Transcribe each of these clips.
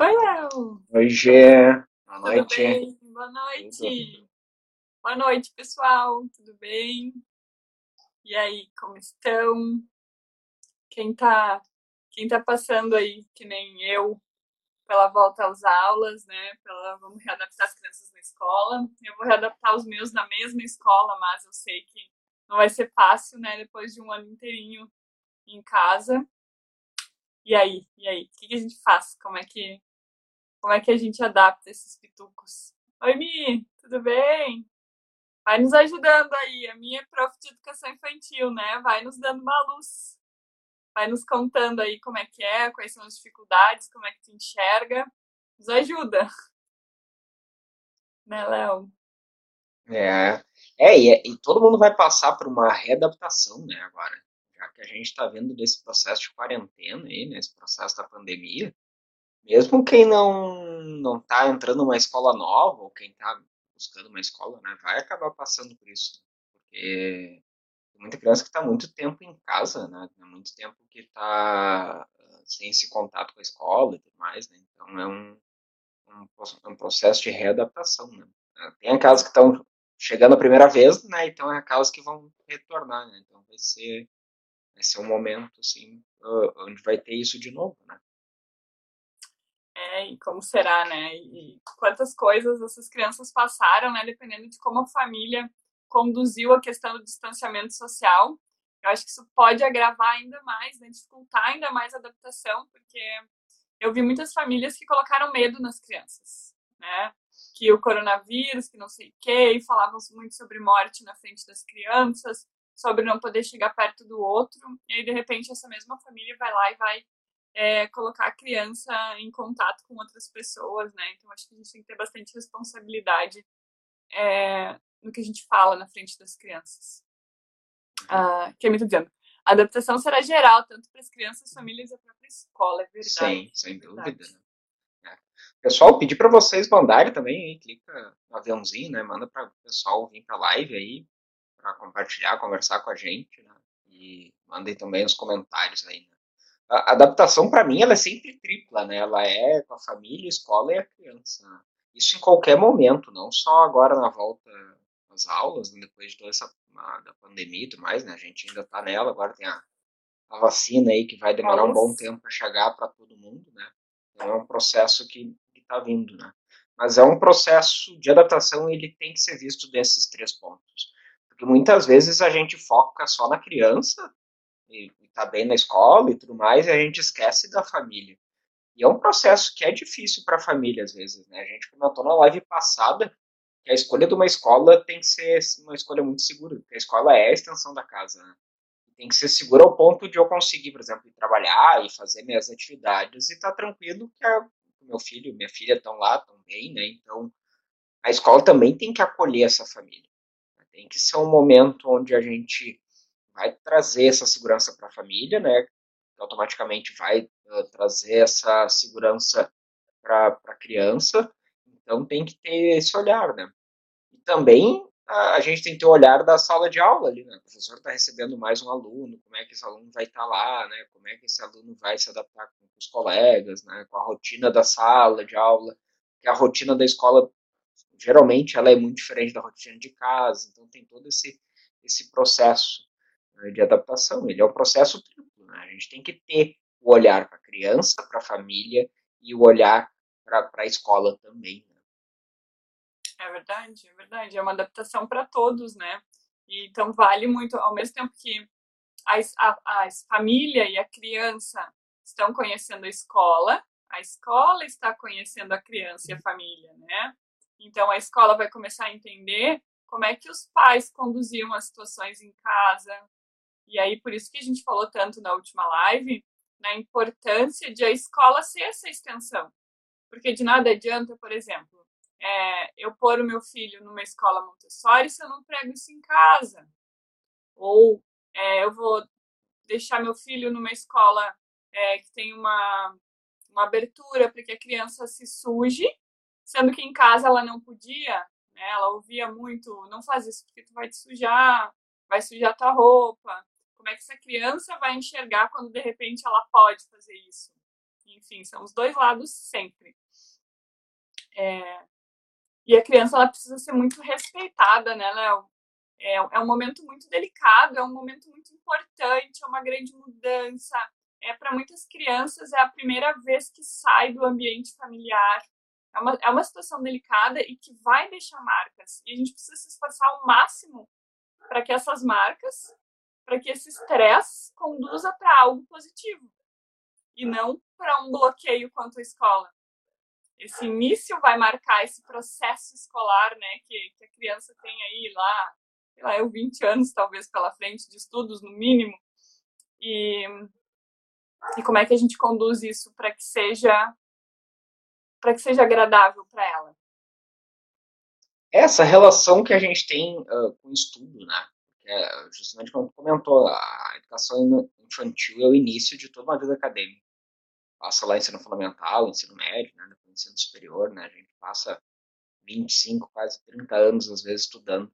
Oi, Léo. Oi, Gê. Boa Tudo noite. bem? Boa noite. Boa noite, pessoal. Tudo bem? E aí, como estão? Quem tá, quem tá passando aí, que nem eu, pela volta às aulas, né? Pela, vamos readaptar as crianças na escola. Eu vou readaptar os meus na mesma escola, mas eu sei que não vai ser fácil, né? Depois de um ano inteirinho em casa. E aí, e aí, o que que a gente faz? Como é que, como é que a gente adapta esses pitucos? Oi, Mi, tudo bem? Vai nos ajudando aí. A minha é prof de educação infantil, né? Vai nos dando uma luz. Vai nos contando aí como é que é, quais são as dificuldades, como é que tu enxerga. Nos ajuda, né, Léo? É, é, e, é- e todo mundo vai passar por uma readaptação, né, agora. Já que a gente está vendo desse processo de quarentena aí, nesse processo da pandemia, mesmo quem não não está entrando numa escola nova, ou quem está buscando uma escola, né, vai acabar passando por isso. Porque tem muita criança que está muito tempo em casa, né, há muito tempo que está sem esse contato com a escola e tudo mais, né, então é um, um, pro- um processo de readaptação, né. Tem aquelas que estão chegando a primeira vez, né? Então é aquelas que vão retornar, né? Então vai ser, vai ser um momento, assim, ah, onde vai ter isso de novo, né? É, e como será, né? E quantas coisas essas crianças passaram, né? Dependendo de como a família conduziu a questão do distanciamento social. Eu acho que isso pode agravar ainda mais, né? Dificultar ainda mais a adaptação, porque eu vi muitas famílias que colocaram medo nas crianças, né? Que o coronavírus, que não sei o quê, e falavam muito sobre morte na frente das crianças, sobre não poder chegar perto do outro, e aí de repente essa mesma família vai lá e vai é, colocar a criança em contato com outras pessoas, né? Então acho que a gente tem que ter bastante responsabilidade é, no que a gente fala na frente das crianças. Ah, que é muito dizendo. A adaptação será geral, tanto para as crianças, famílias e a própria escola, é verdade. Sim, sem é dúvida. verdade. né? É. Pessoal, pedir para vocês mandarem também, aí, clica no aviãozinho, né? Manda para o pessoal vir para a live aí, para compartilhar, conversar com a gente, né? E mandem também os comentários aí, né? A adaptação, para mim, ela é sempre tripla, né? Ela é com a família, a escola e a criança. Isso em qualquer momento, não só agora na volta às aulas, né? depois de toda essa a- da pandemia e tudo mais, né? A gente ainda tá nela, agora tem a, a vacina aí que vai demorar um bom tempo para chegar para todo mundo, né? Então é um processo que está vindo, né? Mas é um processo de adaptação, ele tem que ser visto desses três pontos. Porque muitas vezes a gente foca só na criança, e está bem na escola e tudo mais, e a gente esquece da família. E é um processo que é difícil para a família, às vezes, né? A gente comentou na live passada que a escolha de uma escola tem que ser uma escolha muito segura, porque a escola é a extensão da casa, né? Tem que ser segura ao ponto de eu conseguir, por exemplo, trabalhar e fazer minhas atividades e estar tranquilo que a, meu filho, minha filha estão lá, estão bem, né? Então, a escola também tem que acolher essa família. Tem que ser um momento onde a gente vai trazer essa segurança para a família, né? Automaticamente vai uh, trazer essa segurança para a criança. Então tem que ter esse olhar, né? E também a, a gente tem que ter o olhar da sala de aula ali, né? O professor está recebendo mais um aluno, como é que esse aluno vai estar lá, né? Como é que esse aluno vai se adaptar com os colegas, né? Com a rotina da sala de aula, que a rotina da escola geralmente ela é muito diferente da rotina de casa, então tem todo esse esse processo né, de adaptação. Ele é um processo triplo, né? A gente tem que ter o olhar para a criança, para a família e o olhar para a escola também. Né? É verdade, é verdade. É uma adaptação para todos, né? Então vale muito, ao mesmo tempo que a, a, a família e a criança estão conhecendo a escola, a escola está conhecendo a criança e a família, né? Então a escola vai começar a entender como é que os pais conduziam as situações em casa. E aí por isso que a gente falou tanto na última live na importância de a escola ser essa extensão. Porque de nada adianta, por exemplo, é, eu pôr o meu filho numa escola Montessori se eu não prego isso em casa. Ou é, eu vou deixar meu filho numa escola é, que tem uma, uma abertura para que a criança se suje, sendo que em casa ela não podia, né? ela ouvia muito, não faz isso porque tu vai te sujar, vai sujar tua roupa. Como é que essa criança vai enxergar quando de repente ela pode fazer isso? enfim, são os dois lados sempre. É, e a criança ela precisa ser muito respeitada, né, Léo? É, é um momento muito delicado, é um momento muito importante, é uma grande mudança. É para muitas crianças é a primeira vez que sai do ambiente familiar. É uma, é uma situação delicada e que vai deixar marcas. E a gente precisa se esforçar ao máximo para que essas marcas, para que esse estresse conduza para algo positivo e não para um bloqueio quanto à escola. Esse início vai marcar esse processo escolar, né, que, que a criança tem aí lá, sei lá, eu 20 anos talvez pela frente de estudos no mínimo. E, e como é que a gente conduz isso para que seja para que seja agradável para ela? Essa relação que a gente tem uh, com o estudo, né? É, justamente como comentou, a educação infantil é o início de toda uma vida acadêmica. Passa lá ensino fundamental, ensino médio, né, depois ensino superior, né, a gente passa 25, quase 30 anos, às vezes, estudando,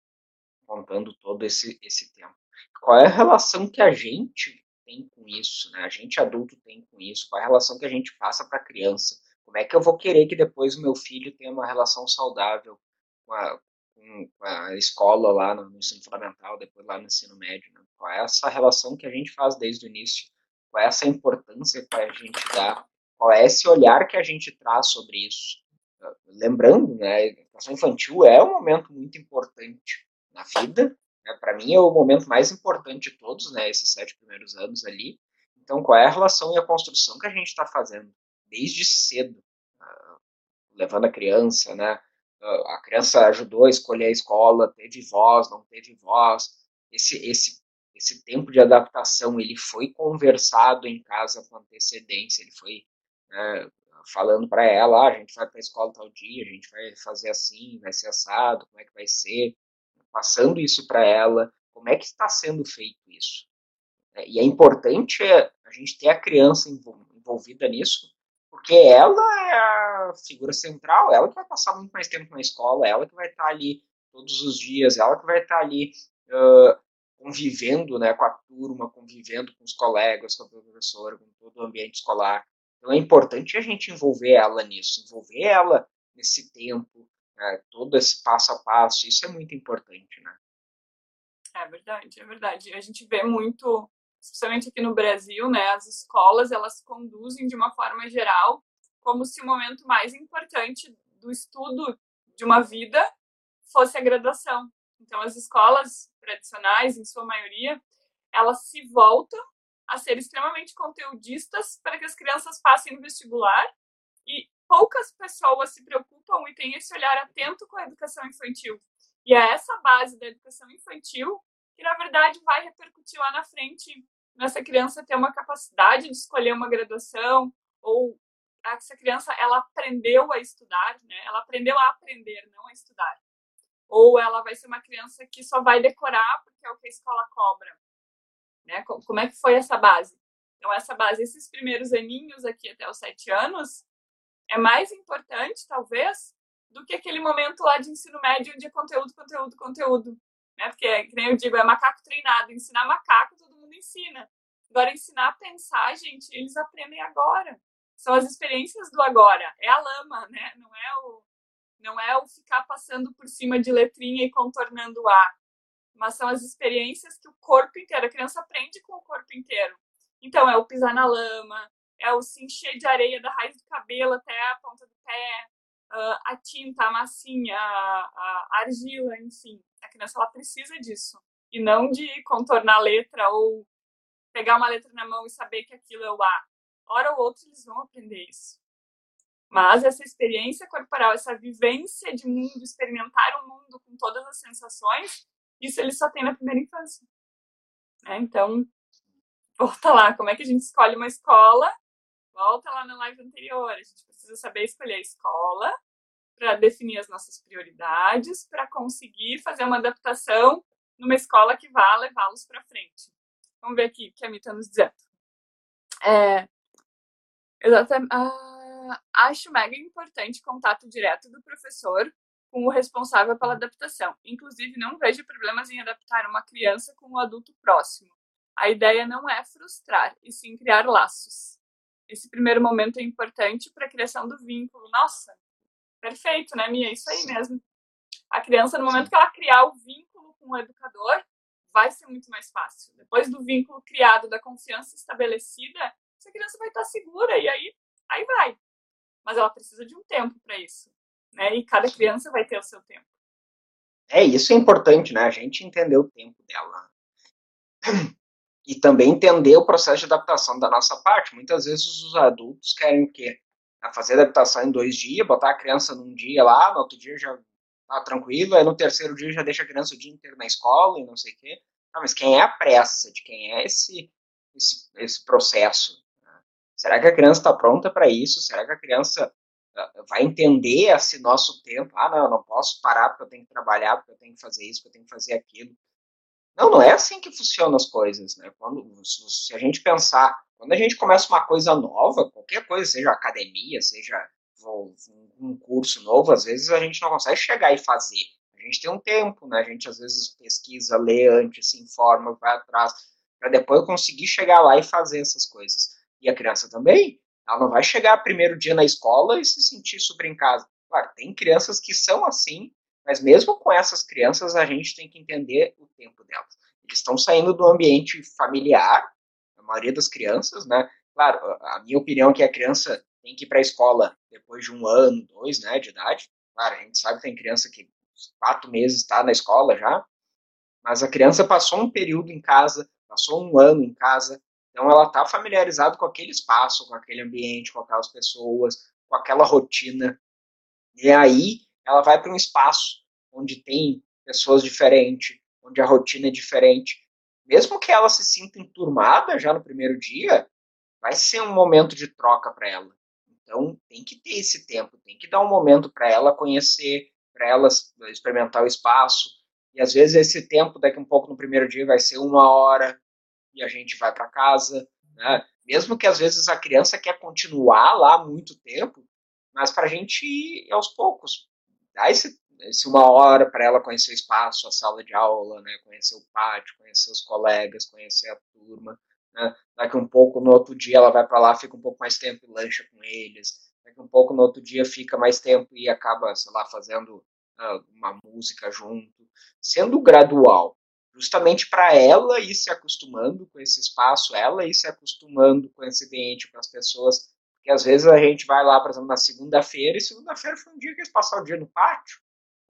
contando todo esse, esse tempo. Qual é a relação que a gente tem com isso, né, a gente adulto tem com isso, qual é a relação que a gente passa para a criança, como é que eu vou querer que depois o meu filho tenha uma relação saudável com a, com a escola lá no, ensino fundamental, depois lá no ensino médio. Né? Qual é essa relação que a gente faz desde o início? Qual é essa importância que a gente dá? Qual é esse olhar que a gente traz sobre isso? Lembrando, né, a educação infantil é um momento muito importante na vida. Né? Para mim é o momento mais importante de todos, né, esses sete primeiros anos ali. Então, qual é a relação e a construção que a gente está fazendo desde cedo, uh, levando a criança, né, a criança ajudou a escolher a escola, teve voz, não teve voz. Esse, esse, esse tempo de adaptação, ele foi conversado em casa com antecedência, ele foi né, falando para ela, ah, a gente vai para a escola tal dia, a gente vai fazer assim, vai ser assado, como é que vai ser, passando isso para ela, como é que está sendo feito isso. É, e é importante a gente ter a criança envolvida nisso, porque ela é a figura central, ela que vai passar muito mais tempo na escola, ela que vai estar ali todos os dias, ela que vai estar ali uh, convivendo né, com a turma, convivendo com os colegas, com a professora, com todo o ambiente escolar. Então é importante a gente envolver ela nisso, envolver ela nesse tempo, né, todo esse passo a passo, isso é muito importante, né? É verdade, é verdade. A gente vê muito especialmente aqui no Brasil, né, as escolas elas conduzem de uma forma geral como se o momento mais importante do estudo de uma vida fosse a graduação. Então, as escolas tradicionais, em sua maioria, elas se voltam a ser extremamente conteudistas para que as crianças passem no vestibular e poucas pessoas se preocupam e têm esse olhar atento com a educação infantil. E é essa base da educação infantil que, na verdade, vai repercutir lá na frente nessa criança ter uma capacidade de escolher uma graduação ou essa criança ela aprendeu a estudar, né? Ela aprendeu a aprender, não a estudar. Ou ela vai ser uma criança que só vai decorar porque é o que a escola cobra, né? Como é que foi essa base? Então essa base, esses primeiros aninhos aqui até os sete anos, é mais importante talvez do que aquele momento lá de ensino médio onde é conteúdo, conteúdo, conteúdo, né? Porque, que nem eu digo, é macaco treinado. Ensinar macaco, todo mundo ensina. Agora, ensinar a pensar, gente, eles aprendem agora. São as experiências do agora. É a lama, né? Não é o, não é o ficar passando por cima de letrinha e contornando o A. Mas são as experiências que o corpo inteiro, a criança aprende com o corpo inteiro. Então, é o pisar na lama, é o se encher de areia da raiz do cabelo até a ponta do pé, uh, a tinta, a massinha, a, a, argila, enfim. A criança ela precisa disso. E não de contornar a letra ou pegar uma letra na mão e saber que aquilo é o A. Hora ou outra eles vão aprender isso. Mas essa experiência corporal, essa vivência de mundo, experimentar o mundo com todas as sensações, isso eles só têm na primeira infância. É, então, volta lá, como é que a gente escolhe uma escola Volta lá na live anterior. A gente precisa saber escolher a escola para definir as nossas prioridades, para conseguir fazer uma adaptação numa escola que vá levá-los para frente. Vamos ver aqui o que a Mita nos dizendo. É, exatamente. Ah, acho mega importante o contato direto do professor com o responsável pela adaptação. Inclusive, não vejo problemas em adaptar uma criança com um adulto próximo. A ideia não é frustrar, e sim criar laços. esse primeiro momento é importante para a criação do vínculo. Nossa, perfeito, né, Mia? Isso aí mesmo. A criança, no momento que ela criar o vínculo com o educador, vai ser muito mais fácil. Depois do vínculo criado, da confiança estabelecida, essa criança vai estar segura e aí, aí vai. Mas ela precisa de um tempo para isso, né? E cada criança vai ter o seu tempo. É, isso é importante, né? A gente entender o tempo dela. E também entender o processo de adaptação da nossa parte. Muitas vezes os adultos querem o quê? fazer adaptação em dois dias, botar a criança num dia lá, no outro dia já tá tranquilo, aí no terceiro dia já deixa a criança o dia inteiro na escola e não sei o quê. Ah, mas quem é a pressa? De quem é esse, esse, esse processo? Será que a criança está pronta para isso? Será que a criança uh, vai entender esse nosso tempo? Ah, não, eu não posso parar porque eu tenho que trabalhar, porque eu tenho que fazer isso, porque eu tenho que fazer aquilo. Não, não é assim que funcionam as coisas, né? Quando, se a gente pensar, quando a gente começa uma coisa nova, qualquer coisa, seja academia, seja um curso novo, às vezes a gente não consegue chegar e fazer. A gente tem um tempo, né? A gente às vezes pesquisa, lê antes, se informa, vai atrás, para depois conseguir chegar lá e fazer essas coisas. E a criança também, ela não vai chegar primeiro dia na escola e se sentir super em casa. Claro, tem crianças que são assim, mas mesmo com essas crianças, a gente tem que entender o tempo delas. Eles estão saindo do ambiente familiar, a maioria das crianças, né? Claro, a minha opinião é que a criança tem que ir para a escola depois de um ano, dois, né, de idade. Claro, a gente sabe que tem criança que quatro meses está na escola já, mas a criança passou um período em casa, passou um ano em casa, então ela está familiarizada com aquele espaço, com aquele ambiente, com aquelas pessoas, com aquela rotina. E aí ela vai para um espaço onde tem pessoas diferentes, onde a rotina é diferente. Mesmo que ela se sinta enturmada já no primeiro dia, vai ser um momento de troca para ela. Então, tem que ter esse tempo, tem que dar um momento para ela conhecer, para ela experimentar o espaço. E às vezes esse tempo, daqui um pouco no primeiro dia, vai ser uma hora e a gente vai para casa. Né? Mesmo que às vezes a criança quer continuar lá muito tempo, mas para a gente ir aos poucos. Dá esse, esse uma hora para ela conhecer o espaço, a sala de aula, né? conhecer o pátio, conhecer os colegas, conhecer a turma. Né? Daqui um pouco, no outro dia, ela vai para lá, fica um pouco mais tempo e lancha com eles. Daqui um pouco, no outro dia, fica mais tempo e acaba, sei lá, fazendo uh, uma música junto. Sendo gradual, justamente para ela ir se acostumando com esse espaço, ela ir se acostumando com esse ambiente, com as pessoas. Porque às vezes a gente vai lá, por exemplo, na segunda-feira, e segunda-feira foi um dia que eles passaram o dia no pátio.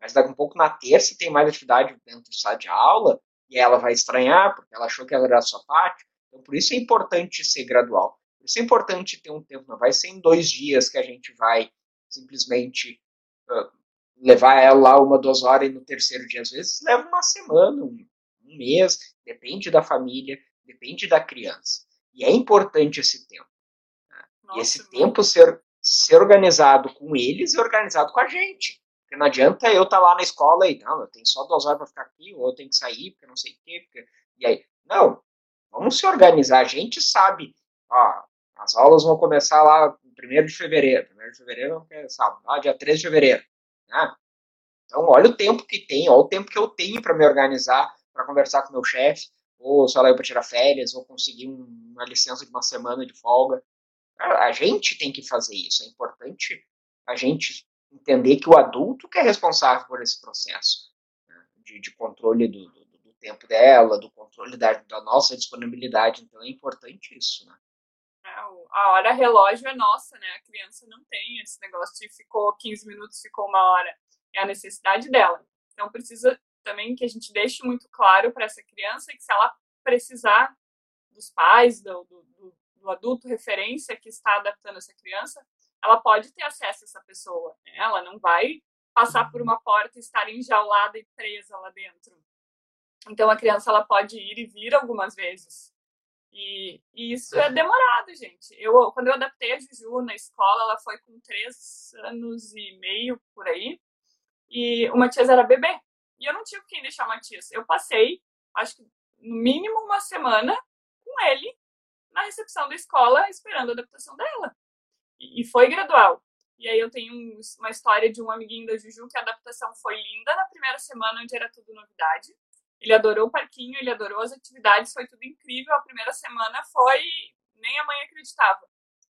Mas daqui um pouco na terça tem mais atividade dentro do sala de aula, e ela vai estranhar, porque ela achou que era só pátio. Então, por isso é importante ser gradual. Por isso é importante ter um tempo. Não vai ser em dois dias que a gente vai simplesmente uh, levar ela lá uma, duas horas e no terceiro dia, às vezes, leva uma semana, um, um mês, depende da família, depende da criança. E é importante esse tempo. Né? Nossa, e esse tempo ser, ser organizado com eles e organizado com a gente. Porque não adianta eu estar tá lá na escola e, não, eu tenho só duas horas para ficar aqui, ou eu tenho que sair, porque não sei o quê. Porque... E aí, não, Vamos se organizar. A gente sabe, ó, as aulas vão começar lá no 1 de fevereiro. 1 de fevereiro vamos começar lá dia 3 de fevereiro. Né? Então, olha o tempo que tem, olha o tempo que eu tenho para me organizar, para conversar com meu chefe, ou sei lá, eu para tirar férias, ou conseguir uma licença de uma semana de folga. A gente tem que fazer isso. É importante a gente entender que o adulto que é responsável por esse processo né, de, de, controle do, do, tempo dela, do controle da, da nossa disponibilidade. Então é importante isso, né? É, a hora relógio é nossa, né? A criança não tem esse negócio de ficou 15 minutos, ficou uma hora. É a necessidade dela. Então precisa também que a gente deixe muito claro para essa criança que se ela precisar dos pais, do, do, do, adulto referência que está adaptando essa criança, ela pode ter acesso a essa pessoa. Né? Ela não vai passar por uma porta e estar enjaulada e presa lá dentro. Então a criança ela pode ir e vir algumas vezes. E, e, isso é demorado, gente. Eu, quando eu adaptei a Juju na escola, ela foi com três anos e meio por aí. E o Matias era bebê. E eu não tinha quem deixar o Matias. Eu passei, acho que no mínimo uma semana com ele na recepção da escola, esperando a adaptação dela. E, e foi gradual. E aí eu tenho uma história de um amiguinho da Juju que a adaptação foi linda na primeira semana, onde era tudo novidade. Ele adorou o parquinho, ele adorou as atividades, foi tudo incrível. A primeira semana foi. Nem a mãe acreditava.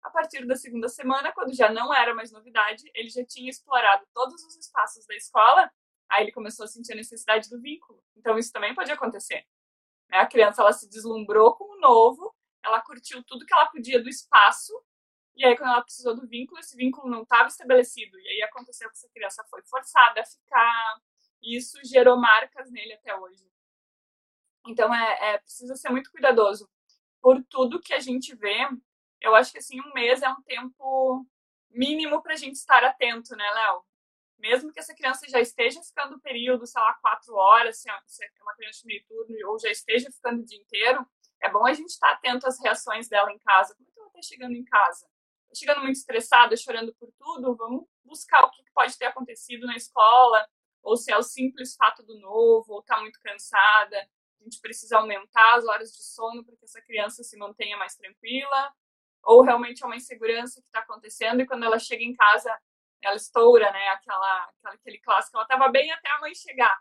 A partir da segunda semana, quando já não era mais novidade, ele já tinha explorado todos os espaços da escola, aí ele começou a sentir a necessidade do vínculo. Então isso também pode acontecer. Né? A criança ela se deslumbrou com o novo, ela curtiu tudo que ela podia do espaço, e aí quando ela precisou do vínculo, esse vínculo não estava estabelecido. E aí aconteceu que essa criança foi forçada a ficar, e isso gerou marcas nele até hoje. Então é, é precisa ser muito cuidadoso por tudo que a gente vê. Eu acho que assim um mês é um tempo mínimo para a gente estar atento, né, Léo? Mesmo que essa criança já esteja ficando o período, sei lá, quatro horas, se é uma criança meio turno, ou já esteja ficando o dia inteiro, é bom a gente estar atento às reações dela em casa. Como é que ela está chegando em casa? Está chegando muito estressada, chorando por tudo? Vamos buscar o que pode ter acontecido na escola, ou se é o simples fato do novo, ou está muito cansada, a gente precisa aumentar as horas de sono para que essa criança se mantenha mais tranquila, ou realmente é uma insegurança que está acontecendo e quando ela chega em casa ela estoura, né? Aquela, aquela aquele clássico, ela estava bem até a mãe chegar.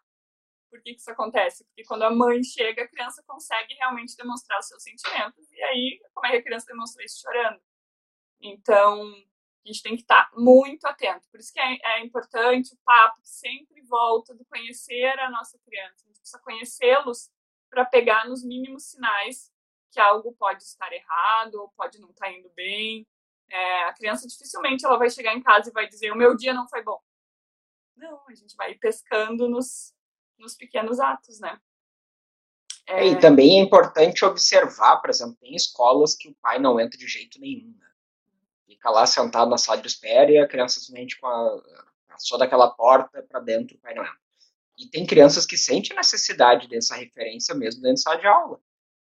Por que, que isso acontece? Porque quando a mãe chega, a criança consegue realmente demonstrar os seus sentimentos e aí como é que a criança demonstra isso chorando? Então a gente tem que estar tá muito atento. Por isso que é, é importante o papo que sempre volta do conhecer a nossa criança. A gente precisa conhecê-los para pegar nos mínimos sinais que algo pode estar errado ou pode não estar tá indo bem. É, a criança dificilmente ela vai chegar em casa e vai dizer o meu dia não foi bom. Não, a gente vai pescando nos, nos pequenos atos, né? É... E também é importante observar, por exemplo, tem escolas que o pai não entra de jeito nenhum. Né? Fica lá sentado na sala de espera e a criança simplesmente com a, só daquela porta para dentro o pai não entra. E tem crianças que sentem necessidade dessa referência mesmo dentro da sala de aula.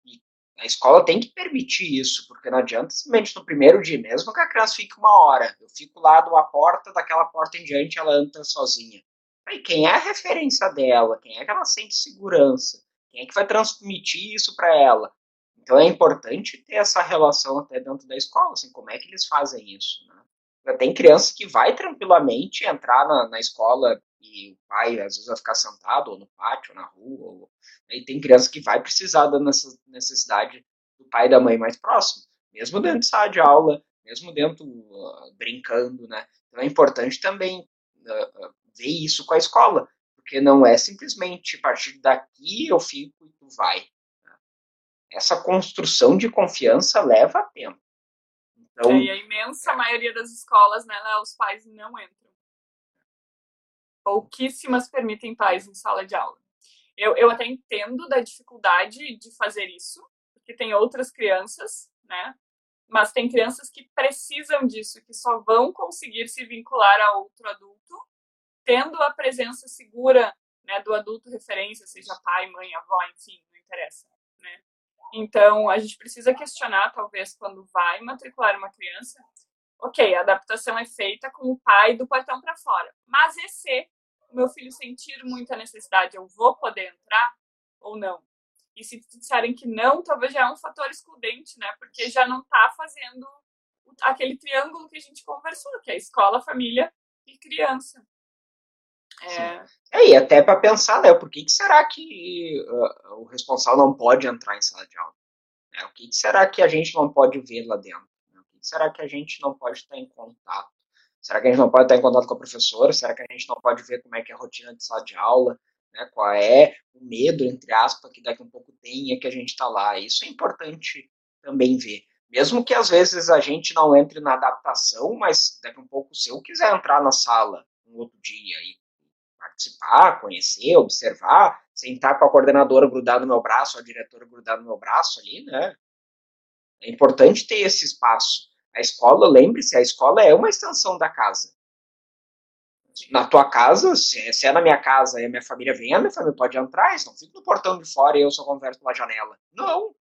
E a escola tem que permitir isso, porque não adianta simplesmente no primeiro dia, mesmo que a criança fique uma hora, eu fico lá de uma porta, daquela porta em diante ela anda sozinha. Aí, quem é a referência dela? Quem é que ela sente segurança? Quem é que vai transmitir isso para ela? Então é importante ter essa relação até dentro da escola, assim, como é que eles fazem isso, né? Tem criança que vai tranquilamente entrar na, na escola e o pai às vezes vai ficar sentado ou no pátio, ou na rua, ou... e tem criança que vai precisar da necessidade do pai e da mãe mais próximo, mesmo dentro de sala de aula, mesmo dentro uh, brincando, né? Então é importante também uh, uh, ver isso com a escola, porque não é simplesmente a partir daqui eu fico e tu vai. Né? Essa construção de confiança leva tempo. Então, é, e a imensa maioria das escolas, né, os pais não entram pouquíssimas permitem pais em sala de aula. Eu, eu até entendo da dificuldade de fazer isso, porque tem outras crianças, né? Mas tem crianças que precisam disso, que só vão conseguir se vincular a outro adulto, tendo a presença segura né, do adulto referência, seja pai, mãe, avó, enfim, não interessa, né? Então, a gente precisa questionar, talvez, quando vai matricular uma criança, ok, a adaptação é feita com o pai do portão para fora. Mas e se meu filho sentir muita necessidade, eu vou poder entrar ou não? E se disserem que não, talvez já é um fator excludente, né? Porque já não está fazendo aquele triângulo que a gente conversou, que é escola, família e criança. É, é e até para pensar, né? Por que, que será que uh, o responsável não pode entrar em sala de aula? É, o que, que será que a gente não pode ver lá dentro? Será que a gente não pode estar em contato? Será que a gente não pode estar em contato com a professora? Será que a gente não pode ver como é que é a rotina de sala de aula? Né? Qual é o medo, entre aspas, que daqui a um pouco tem é que a gente está lá? Isso é importante também ver. Mesmo que às vezes a gente não entre na adaptação, mas daqui a um pouco, se eu quiser entrar na sala um outro dia e participar, conhecer, observar, sentar com a coordenadora grudada no meu braço, a diretora grudada no meu braço ali, né? É importante ter esse espaço. A escola, lembre-se, a escola é uma extensão da casa. Na tua casa, se é na minha casa e a minha família vem, a minha família pode entrar, eles não ficam no portão de fora e eu só converso pela janela. Não.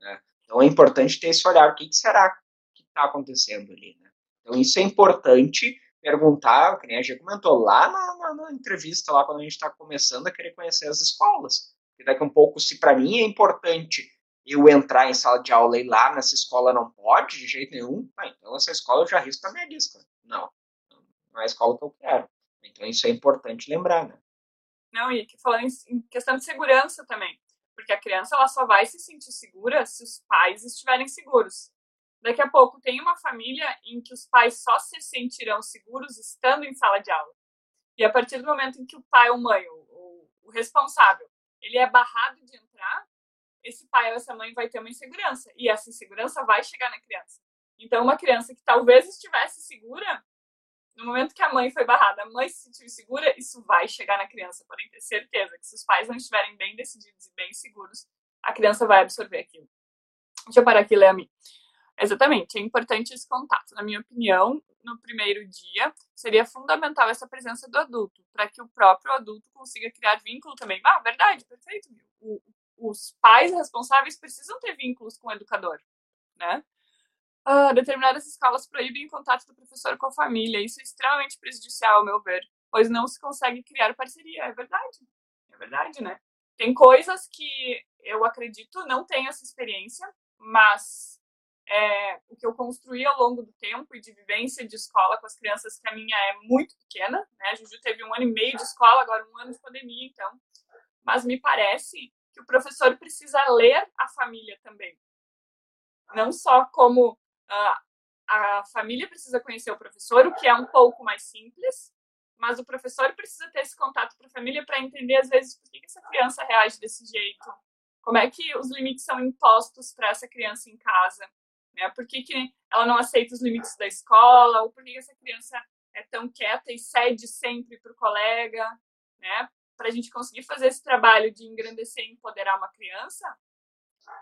Né? Então é importante ter esse olhar. O que, que será que está acontecendo ali? Né? Então isso é importante perguntar, que nem a gente comentou lá na, na, na entrevista, lá quando a gente está começando a querer conhecer as escolas. E daqui um pouco, se para mim é importante eu entrar em sala de aula e lá nessa escola não pode de jeito nenhum, ah, então essa escola eu já risco na minha lista. Não, não é a escola que eu quero. Então isso é importante lembrar, né? Não, e falando em questão de segurança também, porque a criança ela só vai se sentir segura se os pais estiverem seguros. Daqui a pouco tem uma família em que os pais só se sentirão seguros estando em sala de aula. E a partir do momento em que o pai ou mãe, o, o responsável, ele é barrado de entrar, esse pai ou essa mãe vai ter uma insegurança. E essa insegurança vai chegar na criança. Então, uma criança que talvez estivesse segura, no momento que a mãe foi barrada, a mãe se sentiu insegura, isso vai chegar na criança. Podem ter certeza que se os pais não estiverem bem decididos e bem seguros, a criança vai absorver aquilo. Deixa eu parar aqui, Leami. Exatamente, é importante esse contato. Na minha opinião, no primeiro dia, seria fundamental essa presença do adulto, para que o próprio adulto consiga criar vínculo também. Ah, verdade, perfeito. O, os pais responsáveis precisam ter vínculos com o educador, né? Uh, determinadas escolas proíbem o contato do professor com a família. Isso é extremamente prejudicial, ao meu ver, pois não se consegue criar parceria. É verdade, é verdade, né? Tem coisas que eu acredito não tenho essa experiência, mas é, o que eu construí ao longo do tempo e de vivência de escola com as crianças, que a minha é muito pequena, né? A Juju teve um ano e meio de escola, agora um ano de pandemia, então. Mas me parece que o professor precisa ler a família também. Não só como uh, a família precisa conhecer o professor, o que é um pouco mais simples, mas o professor precisa ter esse contato para a família para entender, às vezes, por que essa criança reage desse jeito, como é que os limites são impostos para essa criança em casa. Né? Por que, que ela não aceita os limites da escola? Ou por que essa criança é tão quieta e cede sempre para o colega? Né? Para a gente conseguir fazer esse trabalho de engrandecer e empoderar uma criança,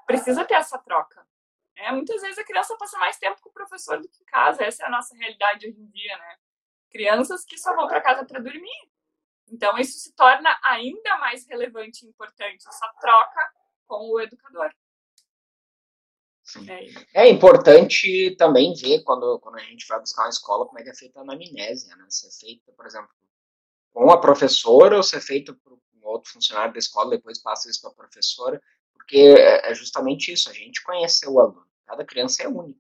precisa ter essa troca. Né? Muitas vezes a criança passa mais tempo com o professor do que em casa. Essa é a nossa realidade hoje em dia. Né? Crianças que só vão para casa para dormir. Então, isso se torna ainda mais relevante e importante, essa troca com o educador. É, é importante também ver quando, quando a gente vai buscar uma escola como é que é feita a anamnésia, né? Se é feita, por exemplo, com a professora ou se é feita por um outro funcionário da escola, depois passa isso para a professora, porque é, é justamente isso, a gente conhece o aluno. Cada criança é única.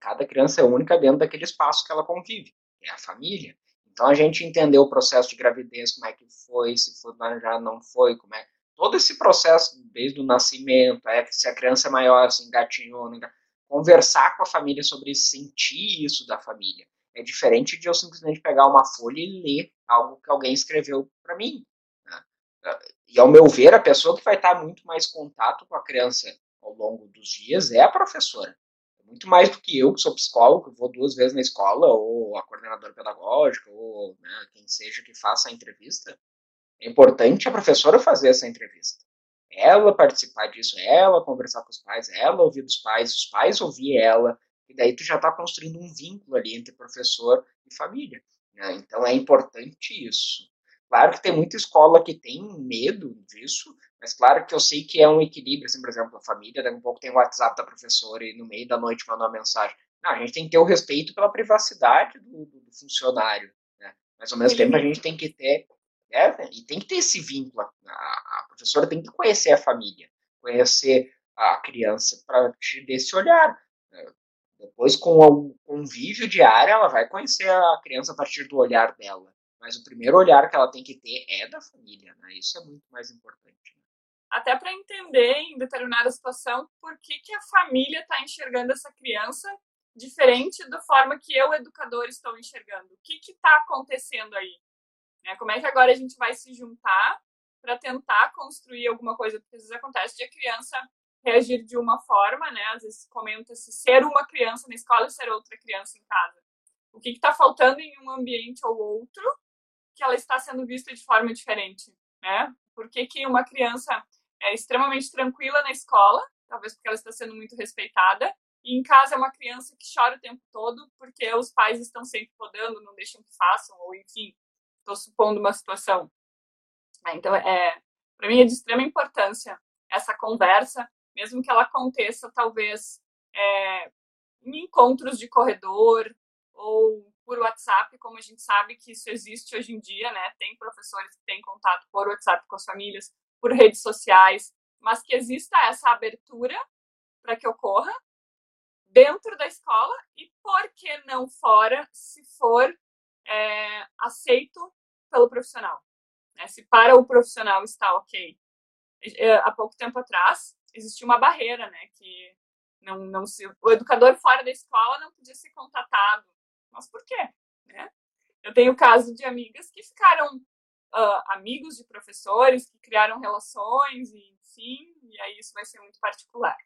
Cada criança é única dentro daquele espaço que ela convive. É a família. Então a gente entendeu o processo de gravidez, como é que foi, se foi planejado, não foi, como é todo esse processo, desde o nascimento, é, se a criança é maior, se engatinhou, conversar com a família sobre isso, sentir isso da família. É diferente de eu simplesmente pegar uma folha e ler algo que alguém escreveu para mim. Né? E, ao meu ver, a pessoa que vai estar muito mais contato com a criança ao longo dos dias é a professora. Muito mais do que eu, que sou psicólogo, que vou duas vezes na escola, ou a coordenadora pedagógica, ou né, quem seja que faça a entrevista. É importante a professora fazer essa entrevista. Ela participar disso, ela conversar com os pais, ela ouvir dos pais, os pais ouvir ela, e daí tu já está construindo um vínculo ali entre professor e família. Né? Então é importante isso. Claro que tem muita escola que tem medo disso, mas claro que eu sei que é um equilíbrio, assim, por exemplo, a família, daqui a um pouco tem o WhatsApp da professora e no meio da noite manda uma mensagem. Não, a gente tem que ter o respeito pela privacidade do, do, funcionário, né? Mas ao mesmo tempo a gente tem que ter né? E tem que ter esse vínculo. A, a professora tem que conhecer a família, conhecer a criança para partir desse olhar. Né? Depois, com o convívio diário, ela vai conhecer a criança a partir do olhar dela. Mas o primeiro olhar que ela tem que ter é da família. Né? Isso é muito mais importante. Né? Até para entender, em determinada situação, por que, que a família está enxergando essa criança diferente da forma que eu, educador, estou enxergando. O que está acontecendo aí? Né? Como é que agora a gente vai se juntar para tentar construir alguma coisa? Porque às vezes acontece de a criança reagir de uma forma, né? Às vezes comenta-se ser uma criança na escola e ser outra criança em casa. O que está faltando em um ambiente ou outro que ela está sendo vista de forma diferente, né? Por que, que uma criança é extremamente tranquila na escola, talvez porque ela está sendo muito respeitada, e em casa é uma criança que chora o tempo todo porque os pais estão sempre podando, não deixam que façam, ou enfim, estou supondo uma situação. É, então, é, para mim é de extrema importância essa conversa, mesmo que ela aconteça talvez é, em encontros de corredor ou por WhatsApp, como a gente sabe que isso existe hoje em dia, né? Tem professores que têm contato por WhatsApp com as famílias, por redes sociais, mas que exista essa abertura para que ocorra dentro da escola e por que não fora, se for é, aceito pelo profissional. Né? Se para o profissional está ok. É, há pouco tempo atrás, existia uma barreira, né? Que Não, não se, o educador fora da escola não podia ser contatado. Mas por quê? Né? Eu tenho caso de amigas que ficaram uh, amigos de professores, que criaram relações, e, enfim, e aí isso vai ser muito particular.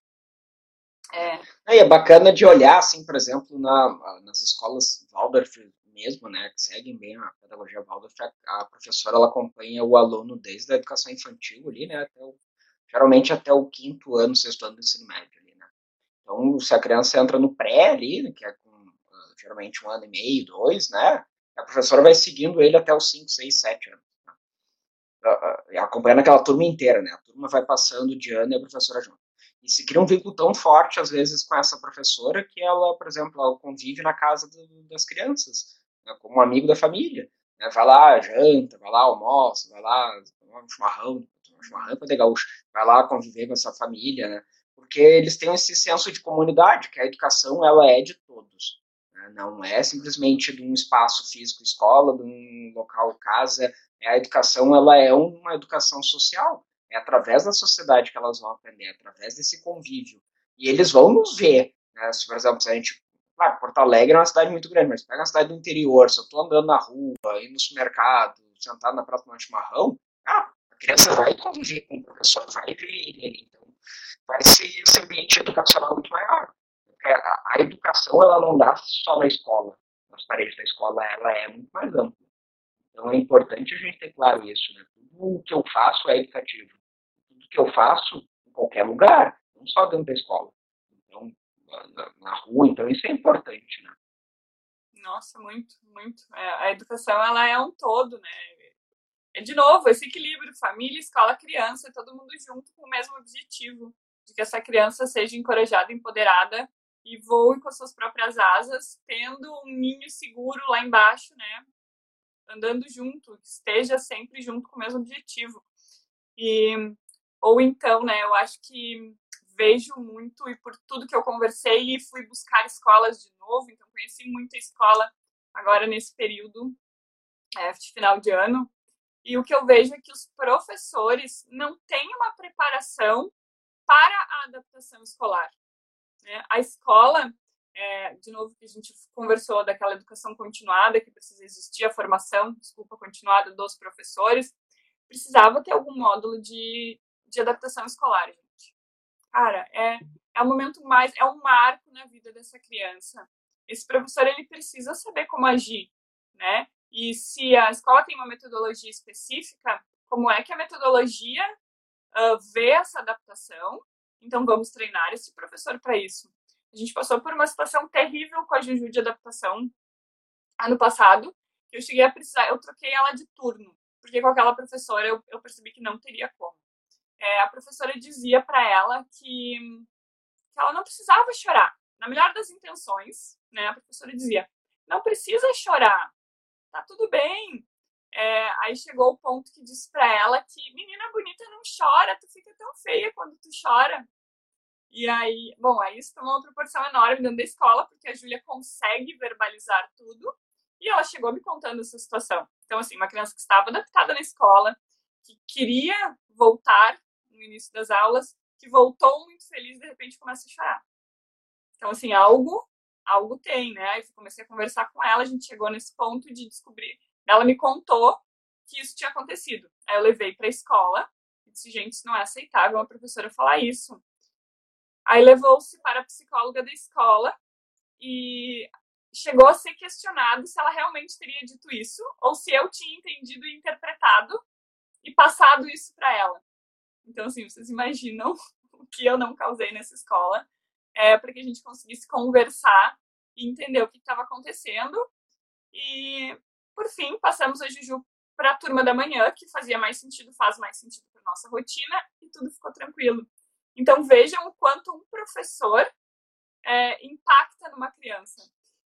É. é, é bacana de olhar, assim, por exemplo, na, nas escolas Waldorf mesmo, né, que seguem bem a pedagogia Waldorf, a, a, professora ela acompanha o aluno desde a educação infantil ali, né, até o, geralmente até o quinto ano, sexto ano do ensino médio ali, né. Então, se a criança entra no pré ali, que é com uh, geralmente um ano e meio, dois, né, a professora vai seguindo ele até os cinco, seis, sete anos. Né? Uh, uh, acompanhando aquela turma inteira, né, a turma vai passando de ano e a professora junto. E se cria um vínculo tão forte, às vezes, com essa professora, que ela, por exemplo, ela convive na casa do, das crianças, né, como um amigo da família. Né, vai lá, janta, vai lá, almoça, vai lá, tomar um chimarrão, tomar um chimarrão para gaúcho, vai lá conviver com essa família, né? Porque eles têm esse senso de comunidade, que a educação, ela é de todos. Né, não é simplesmente de um espaço físico, escola, de um local, casa. É, a educação, ela é uma educação social é através da sociedade que elas vão aprender, é através desse convívio. E eles vão nos ver. Né? Se, por exemplo, se a gente. Claro, Porto Alegre é uma cidade muito grande, mas pega uma cidade do interior, se eu estou andando na rua, indo no supermercado, sentado na praça de chimarrão, ah, a criança vai conviver com o professor, vai ver ele. Então, vai ser esse ambiente educacional muito maior. Porque a, a educação, ela não dá só na escola, nas paredes da escola, ela é muito mais ampla. Então, é importante a gente ter claro isso. Né? Tudo o que eu faço é educativo que eu faço em qualquer lugar, não só dentro da escola. Então, na, na rua, então isso é importante, né? Nossa, muito, muito. É, a educação, ela é um todo, né? De novo, esse equilíbrio, família, escola, criança, todo mundo junto com o mesmo objetivo, de que essa criança seja encorajada, empoderada e voe com suas próprias asas, tendo um ninho seguro lá embaixo, né? Andando junto, esteja sempre junto com o mesmo objetivo. E ou então, né, eu acho que vejo muito e por tudo que eu conversei e fui buscar escolas de novo, então conheci muita escola agora nesse período é, de final de ano. E o que eu vejo é que os professores não têm uma preparação para a adaptação escolar. Né? A escola, é, de novo, que a gente conversou daquela educação continuada, que precisa existir, a formação, desculpa, continuada dos professores, precisava ter algum módulo de de adaptação escolar, gente. Cara, é, é o momento mais, é um marco na vida dessa criança. Esse professor, ele precisa saber como agir, né? E se a escola tem uma metodologia específica, como é que a metodologia uh, vê essa adaptação? Então, vamos treinar esse professor para isso. A gente passou por uma situação terrível com a Juju de adaptação ano passado. Eu cheguei a precisar, eu troquei ela de turno, porque com aquela professora eu, eu percebi que não teria como é, a professora dizia para ela que, que ela não precisava chorar. Na melhor das intenções, né, a professora dizia: não precisa chorar, tá tudo bem. É, aí chegou o ponto que disse para ela que menina bonita não chora, tu fica tão feia quando tu chora. E aí, bom, aí isso tomou uma proporção enorme dentro da escola, porque a Júlia consegue verbalizar tudo. E ela chegou me contando essa situação. Então, assim, uma criança que estava adaptada na escola, que queria voltar no início das aulas, que voltou muito feliz de repente começa a chorar. Então, assim, algo, algo tem, né? Aí comecei a conversar com ela, a gente chegou nesse ponto de descobrir. Ela me contou que isso tinha acontecido. Aí eu levei para a escola e disse, gente, isso não é aceitável uma professora falar isso. Aí levou-se para a psicóloga da escola e chegou a ser questionado se ela realmente teria dito isso ou se eu tinha entendido e interpretado e passado isso para ela. Então, assim, vocês imaginam o que eu não causei nessa escola é, para que a gente conseguisse conversar e entender o que estava acontecendo. E, por fim, passamos a Juju para a turma da manhã, que fazia mais sentido, faz mais sentido para nossa rotina, e tudo ficou tranquilo. Então, vejam o quanto um professor é, impacta numa criança.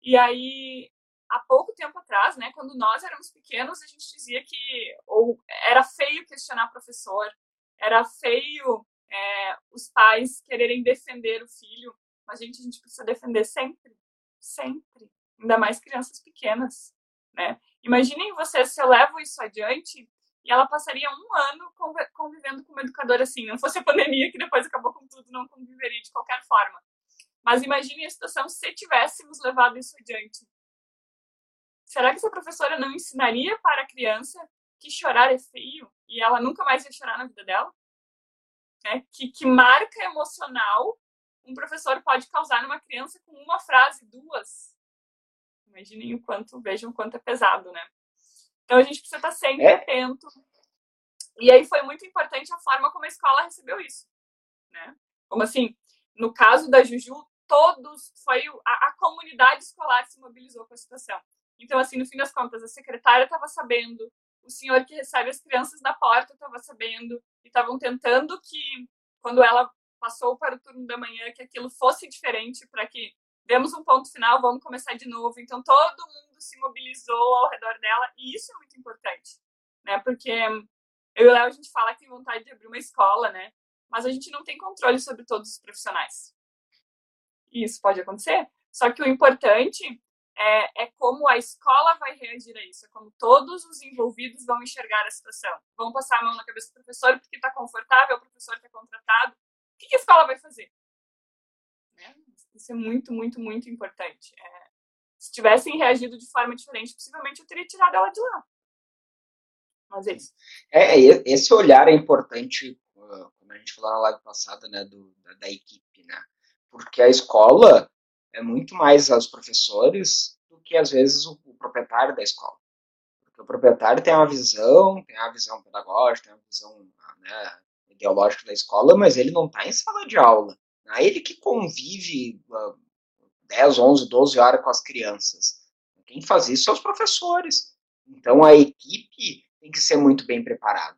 E aí, há pouco tempo atrás, né, quando nós éramos pequenos, a gente dizia que ou era feio questionar professor, era feio é, os pais quererem defender o filho, mas gente, a gente precisa defender sempre, sempre, ainda mais crianças pequenas, né? Imaginem vocês se eu levo isso adiante e ela passaria um ano convivendo com uma educadora assim, não fosse a pandemia que depois acabou com tudo, não conviveria de qualquer forma. Mas imagine a situação se tivéssemos levado isso adiante. Será que essa professora não ensinaria para a criança que chorar é feio e ela nunca mais ia chorar na vida dela? É, que, que marca emocional um professor pode causar numa criança com uma frase, duas. Imaginem o quanto, vejam o quanto é pesado, né? Então a gente precisa estar sempre é. atento. E aí foi muito importante a forma como a escola recebeu isso, né? Como assim, no caso da Juju, todos, foi a, a comunidade escolar se mobilizou com a situação. Então, assim, no fim das contas, a secretária estava sabendo, o senhor que recebe as crianças na porta estava sabendo, e estavam tentando que, quando ela passou para o turno da manhã, que aquilo fosse diferente, para que demos um ponto final, vamos começar de novo. Então, todo mundo se mobilizou ao redor dela, e isso é muito importante, né? Porque eu e o Léo, a gente fala que tem vontade de abrir uma escola, né? Mas a gente não tem controle sobre todos os profissionais. E isso pode acontecer. Só que o importante é, é, como a escola vai reagir a isso, é como todos os envolvidos vão enxergar a situação. Vão passar a mão na cabeça do professor porque está confortável, o professor está contratado, que, que a escola vai fazer? Né? Isso é muito, muito, muito importante. É, se tivessem reagido de forma diferente, possivelmente eu teria tirado ela de lá. Mas é isso. É, é esse olhar é importante, uh, como a gente falou na live passada, né, do, da, da equipe, né? Porque a escola é muito mais os professores do que às vezes o, o, proprietário da escola. Porque o proprietário tem uma visão, tem uma visão pedagógica, tem uma visão né, ideológico da escola, mas ele não está em sala de aula. É ele que convive uh, 10, 11, 12 horas com as crianças. Quem faz isso são os professores. Então a equipe tem que ser muito bem preparada.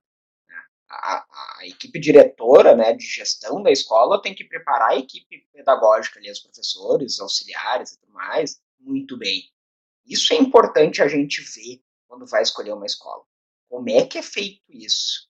Né? A, a, equipe diretora né, de gestão da escola tem que preparar a equipe pedagógica, ali, os professores, auxiliares e tudo mais, muito bem. Isso é importante a gente ver quando vai escolher uma escola. Como é que é feito isso?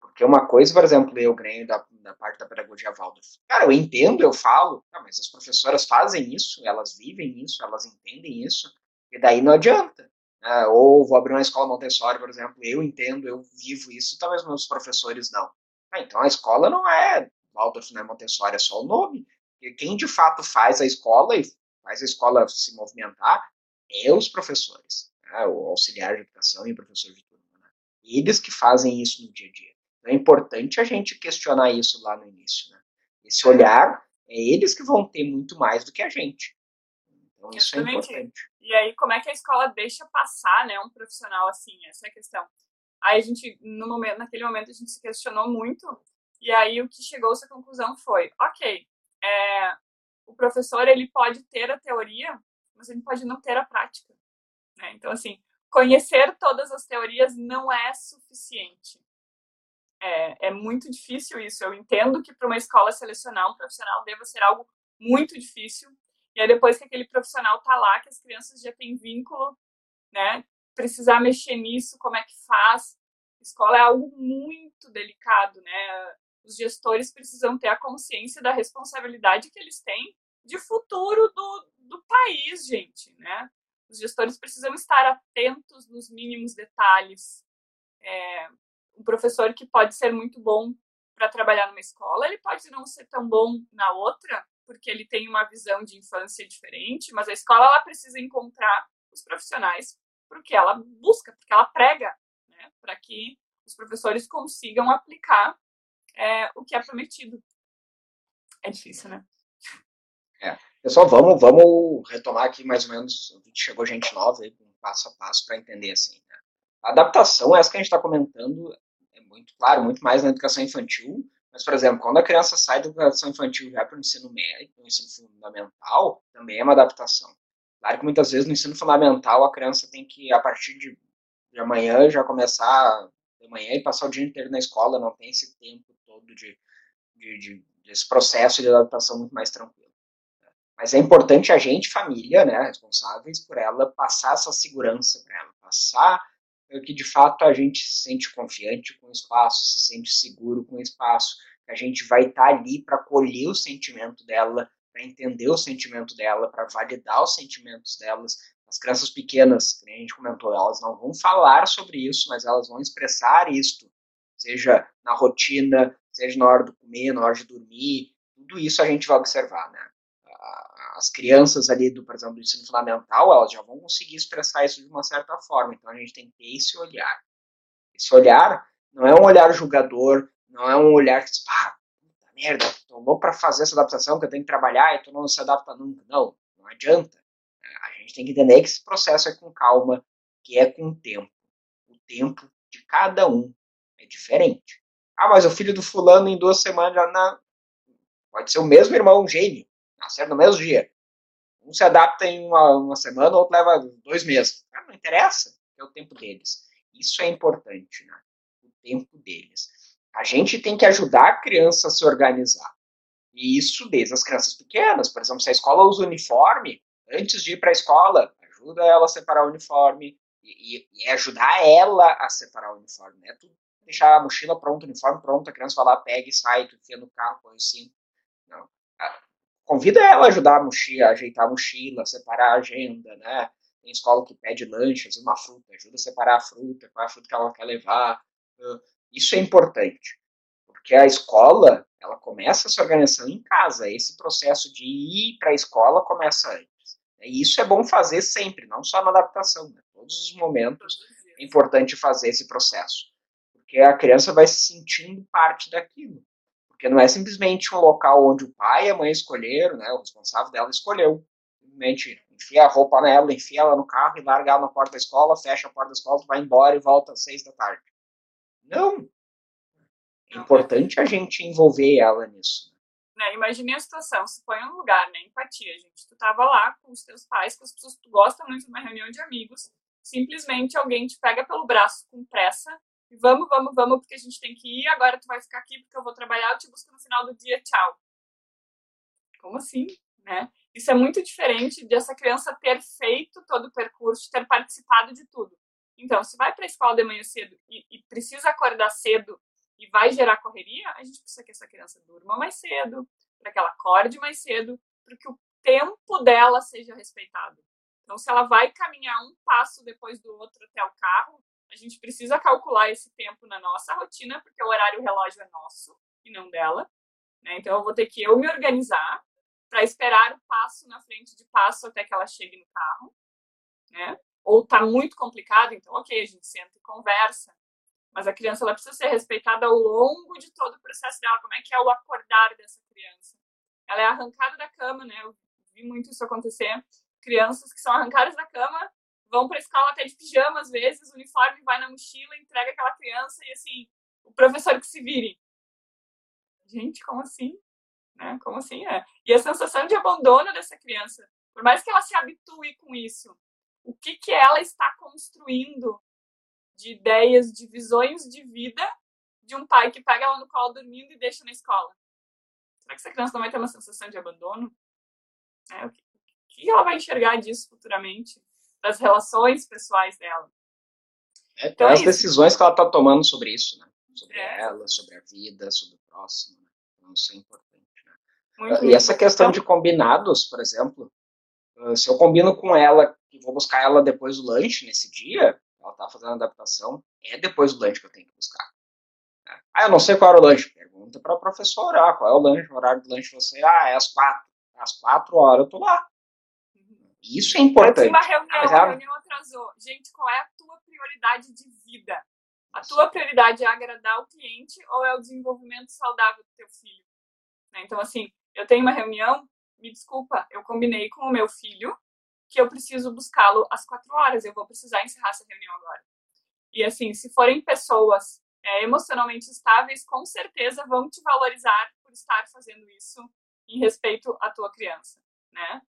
Porque uma coisa, por exemplo, eu ganho da, da parte da pedagogia Waldorf. Cara, eu entendo, eu falo, ah, mas as professoras fazem isso, elas vivem isso, elas entendem isso, e daí não adianta. Ah, ou vou abrir uma escola Montessori, por exemplo, eu entendo, eu vivo isso, talvez meus professores não. Ah, então a escola não é Waldorf, não é Montessori, é só o nome. E quem de fato faz a escola e faz a escola se movimentar é os professores, né? o auxiliar de educação e o professor de turma. Né? Eles que fazem isso no dia a dia. É importante a gente questionar isso lá no início. Né? Esse olhar, é eles que vão ter muito mais do que a gente. Então, isso é importante. E aí, como é que a escola deixa passar né, um profissional assim? Essa é a questão. Aí a gente, no momento, naquele momento, a gente se questionou muito. E aí o que chegou a conclusão foi, ok, é, o professor ele pode ter a teoria, mas ele pode não ter a prática. Né? Então, assim, conhecer todas as teorias não é suficiente. É, é muito difícil isso. Eu entendo que para uma escola selecionar um profissional deva ser algo muito difícil. E aí depois que aquele profissional está lá, que as crianças já têm vínculo, né? Precisar mexer nisso, como é que faz? Escola é algo muito delicado, né? Os gestores precisam ter a consciência da responsabilidade que eles têm de futuro do, do país, gente, né? Os gestores precisam estar atentos nos mínimos detalhes. É, um professor que pode ser muito bom para trabalhar numa escola, ele pode não ser tão bom na outra, porque ele tem uma visão de infância diferente, mas a escola ela precisa encontrar os profissionais porque ela busca, porque ela prega, né, para que os professores consigam aplicar é, o que é prometido. É difícil, né? É. Pessoal, vamos, vamos retomar aqui mais ou menos. Chegou gente nova aí, passo a passo para entender assim. Né? A adaptação, essa que a gente está comentando, muito claro, muito mais na educação infantil. Mas, por exemplo, quando a criança sai da educação infantil vai para o ensino médio, o ensino fundamental, também é uma adaptação. Claro que muitas vezes no ensino fundamental a criança tem que, a partir de, de amanhã, já começar de manhã e passar o dia inteiro na escola, não tem esse tempo todo de, de, de desse processo de adaptação muito mais tranquilo. Mas é importante a gente, família, né, responsáveis por ela, passar essa segurança para ela, passar que de fato a gente se sente confiante com o espaço, se sente seguro com o espaço, que a gente vai estar tá ali para colher o sentimento dela, para entender o sentimento dela, para validar os sentimentos delas. As crianças pequenas, que a gente comentou, elas não vão falar sobre isso, mas elas vão expressar isto, seja na rotina, seja na hora de comer, na hora de dormir, tudo isso a gente vai observar, né? As crianças ali do, por exemplo, do ensino fundamental, elas já vão conseguir expressar isso de uma certa forma. Então a gente tem que ter esse olhar. Esse olhar não é um olhar julgador, não é um olhar que diz, ah, puta merda, louco para fazer essa adaptação, que eu tenho que trabalhar e tu não se adapta nunca. Não, não adianta. A gente tem que entender que esse processo é com calma, que é com tempo. O tempo de cada um é diferente. Ah, mas o filho do fulano em duas semanas já na... pode ser o mesmo irmão, um gênio, nascer no mesmo dia. Um se adapta em uma, uma semana, outro leva dois meses. Ah, não interessa, é o tempo deles. Isso é importante, né? O tempo deles. A gente tem que ajudar a criança a se organizar. E isso desde as crianças pequenas. Por exemplo, se a escola usa uniforme, antes de ir para a escola, ajuda ela a separar o uniforme e, e, ajudar ela a separar o uniforme. Né? Deixar a mochila pronta, o uniforme pronto, a criança vai lá, pega e sai, tu enfia no carro, põe assim. Não. Convida ela a ajudar a mochila, a ajeitar a mochila, separar a agenda, né? Tem escola que pede lanche, uma fruta, ajuda a separar a fruta, qual é a fruta que ela quer levar. Isso é importante, porque a escola ela começa se organizando em casa. Esse processo de ir para a escola começa antes. E isso é bom fazer sempre, não só na adaptação. Né? Todos os momentos é importante fazer esse processo, porque a criança vai se sentindo parte daquilo. Porque não é simplesmente um local onde o pai e a mãe escolheram, né? o responsável dela escolheu. Simplesmente enfia a roupa nela, enfia ela no carro e larga ela na porta da escola, fecha a porta da escola, vai embora e volta às seis da tarde. Não. É importante a gente envolver ela nisso. Né? Imagine a situação, se põe um lugar, né? Empatia, gente. Tu tava lá com os teus pais, com as pessoas que tu gosta muito numa reunião de amigos, simplesmente alguém te pega pelo braço com pressa e vamos, vamos, vamos, porque a gente tem que ir, agora tu vai ficar aqui porque eu vou trabalhar, eu te busco no final do dia, tchau. Como assim, né? Isso é muito diferente de essa criança ter feito todo o percurso, ter participado de tudo. Então, se vai para a escola de manhã cedo e, e, precisa acordar cedo e vai gerar correria, a gente precisa que essa criança durma mais cedo, para que ela acorde mais cedo, para que o tempo dela seja respeitado. Então, se ela vai caminhar um passo depois do outro até o carro, a gente precisa calcular esse tempo na nossa rotina, porque o horário relógio é nosso e não dela. Né? Então, eu vou ter que eu me organizar para esperar o passo na frente de passo até que ela chegue no carro, né? ou está muito complicado, então, ok, a gente senta e conversa. Mas a criança ela precisa ser respeitada ao longo de todo o processo dela. Como é que é o acordar dessa criança? Ela é arrancada da cama, né? Eu vi muito isso acontecer. Crianças que são arrancadas da cama vão para a escola até de pijama, às vezes, o uniforme vai na mochila, entrega aquela criança e assim, o professor que se vire. Gente, como assim? Né? Como assim? É. E a sensação de abandono dessa criança, por mais que ela se habitue com isso, o que, que ela está construindo de ideias, de visões de vida de um pai que pega ela no colo dormindo e deixa na escola. Será que essa criança não vai ter uma sensação de abandono? É, o, que, o que ela vai enxergar disso futuramente? Das relações pessoais dela? É, então, é as decisões que ela está tomando sobre isso, né? Sobre é. ela, sobre a vida, sobre o próximo. Né? Então, isso é importante. Né? Muito, e essa questão então, de combinados, por exemplo, ah, se eu combino com ela que vou buscar ela depois do lanche nesse dia, ela tá fazendo adaptação, é depois do lanche que eu tenho que buscar. Né? Ah, eu não sei qual era o lanche. Pergunta para a professora, ah, qual é o lanche, o horário do lanche você, ah, é às quatro. Às quatro horas eu tô lá. Isso é importante. Uma reunião, ah, a reunião atrasou. Gente, qual é a tua prioridade de vida? A tua prioridade é agradar o cliente ou é o desenvolvimento saudável do teu filho? Né? Então, assim, eu tenho uma reunião, me desculpa, eu combinei com o meu filho que eu preciso buscá-lo às quatro horas, eu vou precisar encerrar essa reunião agora. E assim, se forem pessoas é, emocionalmente estáveis, com certeza vão te valorizar por estar fazendo isso em respeito à tua criança, né?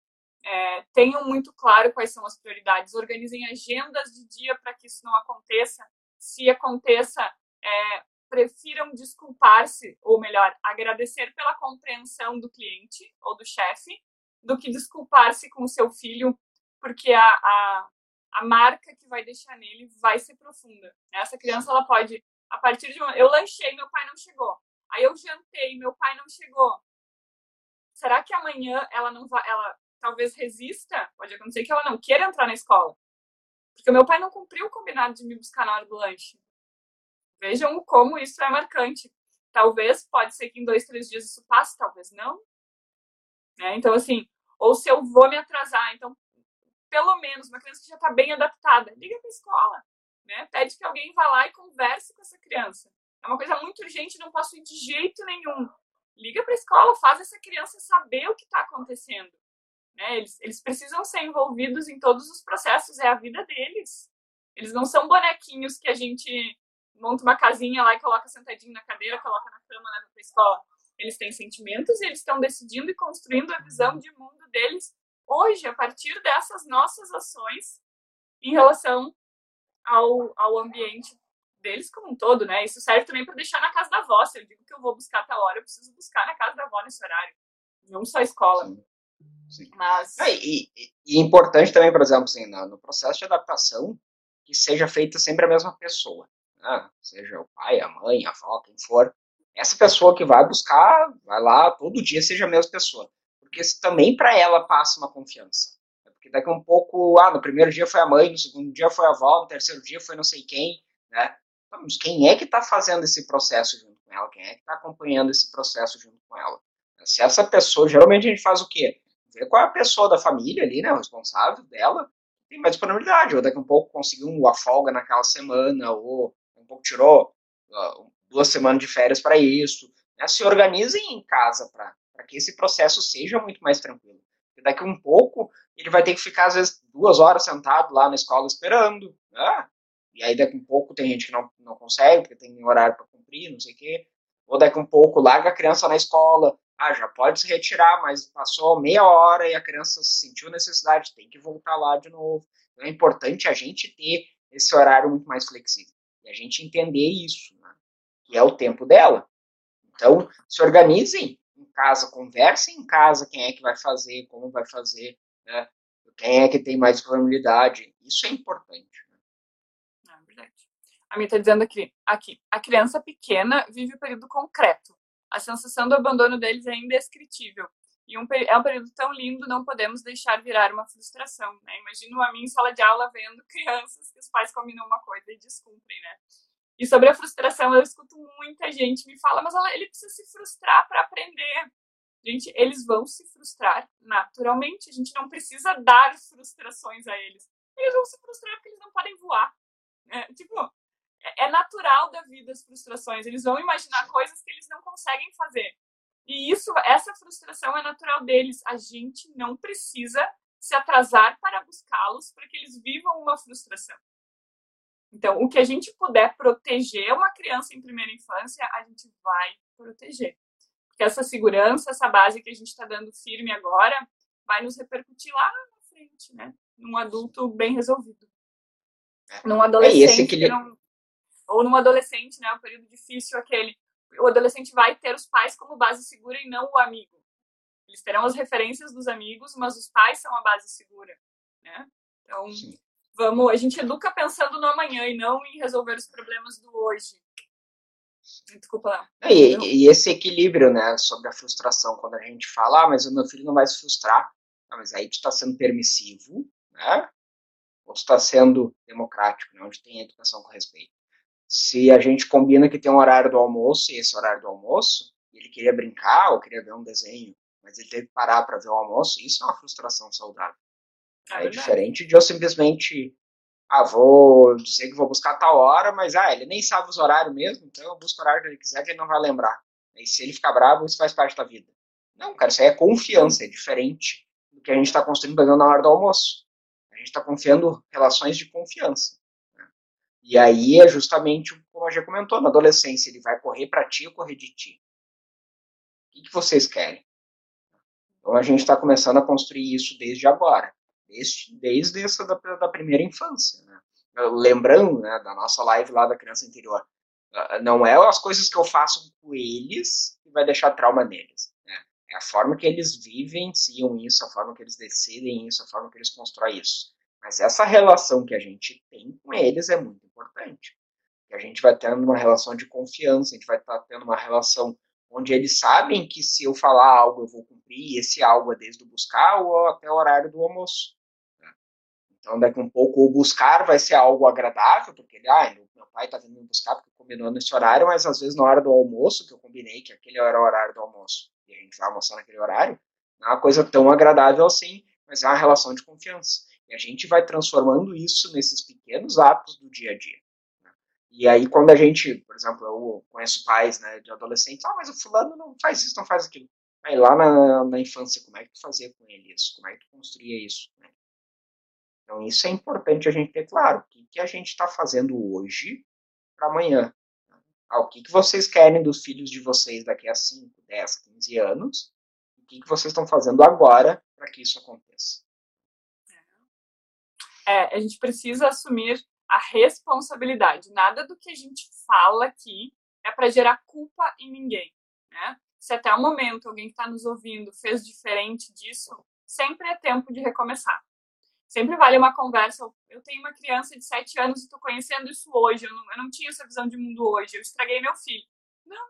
É, tenham muito claro quais são as prioridades, organizem agendas de dia para que isso não aconteça. Se aconteça, é, prefiram desculpar-se, ou melhor, agradecer pela compreensão do cliente ou do chefe, do que desculpar-se com o seu filho, porque a, a, a marca que vai deixar nele vai ser profunda. Essa criança, ela pode, a partir de uma. Eu lanchei, meu pai não chegou. Aí eu jantei, meu pai não chegou. Será que amanhã ela não vai. Ela talvez resista? Pode acontecer que ela não queira entrar na escola. Porque meu pai não cumpriu o combinado de me buscar na hora do lanche. Vejam como isso é marcante. Talvez, pode ser que em dois, três dias isso passe, talvez não. Né? Então, assim, Ou se eu vou me atrasar. Então, pelo menos, uma criança que já está bem adaptada, liga para a escola. Né? Pede que alguém vá lá e converse com essa criança. É uma coisa muito urgente, não posso ir de jeito nenhum. Liga para a escola, faz essa criança saber o que está acontecendo. Né? Eles, eles precisam ser envolvidos em todos os processos, é a vida deles. Eles não são bonequinhos que a gente monta uma casinha lá e coloca sentadinho na cadeira, coloca na cama, leva para a escola. Eles têm sentimentos e eles estão decidindo e construindo a visão de mundo deles hoje, a partir dessas nossas ações em relação ao, ao ambiente deles como um todo, né? Isso serve também para deixar na casa da avó. Se eu digo que eu vou buscar tal hora, eu preciso buscar na casa da avó nesse horário. Não só a escola. Sim. Sim. Mas... É, e, e, importante também, por exemplo, assim, no, processo de adaptação, que seja feita sempre a mesma pessoa. Né? Seja o pai, a mãe, a avó, quem for. Essa pessoa que vai buscar, vai lá todo dia, seja a mesma pessoa. Porque isso também para ela passa uma confiança. Porque daqui a um pouco, ah, no primeiro dia foi a mãe, no segundo dia foi a avó, no terceiro dia foi não sei quem, né? Mas quem é que está fazendo esse processo junto com ela? Quem é que está acompanhando esse processo junto com ela? Se essa pessoa, geralmente a gente faz o quê? Ver qual é a pessoa da família ali, né, o responsável dela, tem mais disponibilidade, ou daqui a um pouco conseguiu uma folga naquela semana, ou um pouco tirou uh, duas semanas de férias para isso. Né? Se organizem em casa para que esse processo seja muito mais tranquilo. Porque daqui a um pouco ele vai ter que ficar, às vezes, duas horas sentado lá na escola esperando. Né? E aí daqui a um pouco tem gente que não, não consegue, porque tem horário para cumprir, não sei o quê. Ou daqui a um pouco larga a criança na escola, ah, já pode se retirar, mas passou meia hora e a criança sentiu necessidade, tem que voltar lá de novo. Então é importante a gente ter esse horário muito mais flexível. E a gente entender isso, né? que é o tempo dela. Então, se organizem em casa, conversem em casa quem é que vai fazer, como vai fazer, né? quem é que tem mais disponibilidade. Isso é importante. A minha está dizendo aqui, aqui, a criança pequena vive o período concreto. A sensação do abandono deles é indescritível. E um, é um período tão lindo, não podemos deixar virar uma frustração. Né? Imagino a mim em sala de aula vendo crianças que os pais combinam uma coisa e descumprem, né? E sobre a frustração, eu escuto muita gente me fala, mas ele precisa se frustrar para aprender. Gente, eles vão se frustrar naturalmente. A gente não precisa dar frustrações a eles. Eles vão se frustrar porque eles não podem voar. É, tipo, é, é natural da vida as frustrações. Eles vão imaginar coisas que eles não conseguem fazer. E isso, essa frustração é natural deles. A gente não precisa se atrasar para buscá-los para que eles vivam uma frustração. Então, o que a gente puder proteger uma criança em primeira infância, a gente vai proteger. Porque essa segurança, essa base que a gente está dando firme agora, vai nos repercutir lá na frente, né? Num adulto bem resolvido. É. Num adolescente que não, ou num adolescente, né, um período difícil aquele, o adolescente vai ter os pais como base segura e não o amigo. Eles terão as referências dos amigos, mas os pais são a base segura, né? Então, Sim. vamos, a gente educa pensando no amanhã e não em resolver os problemas do hoje. Desculpa lá. É, e, e, esse equilíbrio, né, sobre a frustração, quando a gente fala, ah, mas o meu filho não vai se frustrar, ah, mas aí tu está sendo permissivo, né? Ou tu está sendo democrático, né, onde tem educação com respeito. Se a gente combina que tem um horário do almoço e esse horário do almoço, ele queria brincar ou queria ver um desenho, mas ele teve que parar para ver o almoço, isso é uma frustração saudável. É, é diferente de eu simplesmente, ah, vou dizer que vou buscar tal hora, mas ah, ele nem sabe os horários mesmo, então eu busco o horário que ele quiser que ele não vai lembrar. E se ele ficar bravo, isso faz parte da vida. Não, cara, isso aí é confiança, é diferente do que a gente está construindo na hora do almoço. A gente está confiando relações de confiança. E aí é justamente como a já comentou, na adolescência, ele vai correr para ti ou correr de ti? O que, que vocês querem? Então a gente está começando a construir isso desde agora, desde, desde essa da, da primeira infância. Né? Lembrando né, da nossa live lá da criança interior, ah, não é as coisas que eu faço com eles que vai deixar trauma neles. Né? É a forma que eles vivenciam isso, a forma que eles decidem isso, a forma que eles constroem isso. Mas essa relação que a gente tem com eles é muito importante. A gente vai tendo uma relação de confiança, a gente vai estar tá tendo uma relação onde eles sabem que se eu falar algo eu vou cumprir, esse algo é desde o buscar ou até o horário do almoço. Né? Então, daqui um pouco, o buscar vai ser algo agradável, porque ele, ah, meu pai está vindo me buscar porque combinou nesse horário, mas às vezes na hora do almoço, que eu combinei que aquele era o horário do almoço, e a gente vai almoçar naquele horário, Não é uma coisa tão agradável assim, mas é uma relação de confiança. E a gente vai transformando isso nesses pequenos atos do dia a dia. Né? E aí, quando a gente, por exemplo, eu conheço pais né, de adolescentes, ah, mas o fulano não faz isso, não faz aquilo. Aí lá na, na infância, como é que tu fazia com ele isso? Como é que tu construía isso? Né? Então, isso é importante a gente ter claro. O que, que a gente está fazendo hoje para amanhã? Ah, o que, que vocês querem dos filhos de vocês daqui a 5, 10, 15 anos? O que, que vocês estão fazendo agora para que isso aconteça? É, a gente precisa assumir a responsabilidade. Nada do que a gente fala aqui é para gerar culpa em ninguém. Né? Se até o momento alguém que está nos ouvindo fez diferente disso, sempre é tempo de recomeçar. Sempre vale uma conversa. Eu tenho uma criança de 7 anos e estou conhecendo isso hoje. Eu não, eu não tinha essa visão de mundo hoje. Eu estraguei meu filho. Não.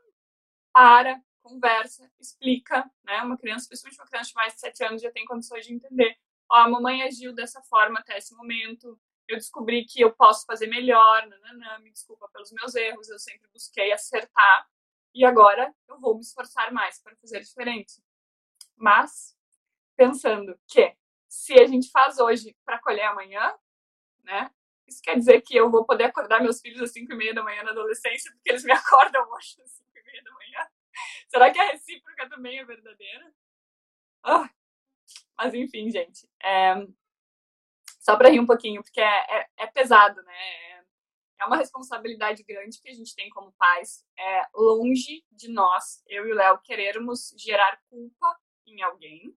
Para, conversa, explica. Né? Uma criança, principalmente uma criança de mais de 7 anos, já tem condições de entender ó, a mamãe agiu dessa forma até esse momento, eu descobri que eu posso fazer melhor, nananã, me desculpa pelos meus erros, eu sempre busquei acertar, e agora eu vou me esforçar mais para fazer diferente. Mas, pensando que se a gente faz hoje para colher amanhã, né, isso quer dizer que eu vou poder acordar meus filhos às 5 e meia da manhã na adolescência, porque eles me acordam hoje às 5 e meia da manhã. Será que a recíproca também é verdadeira? Ah, mas enfim, gente. É... Só para rir um pouquinho, porque é, é, é, pesado, né? É uma responsabilidade grande que a gente tem como pais. É longe de nós, eu e o Léo, querermos gerar culpa em alguém,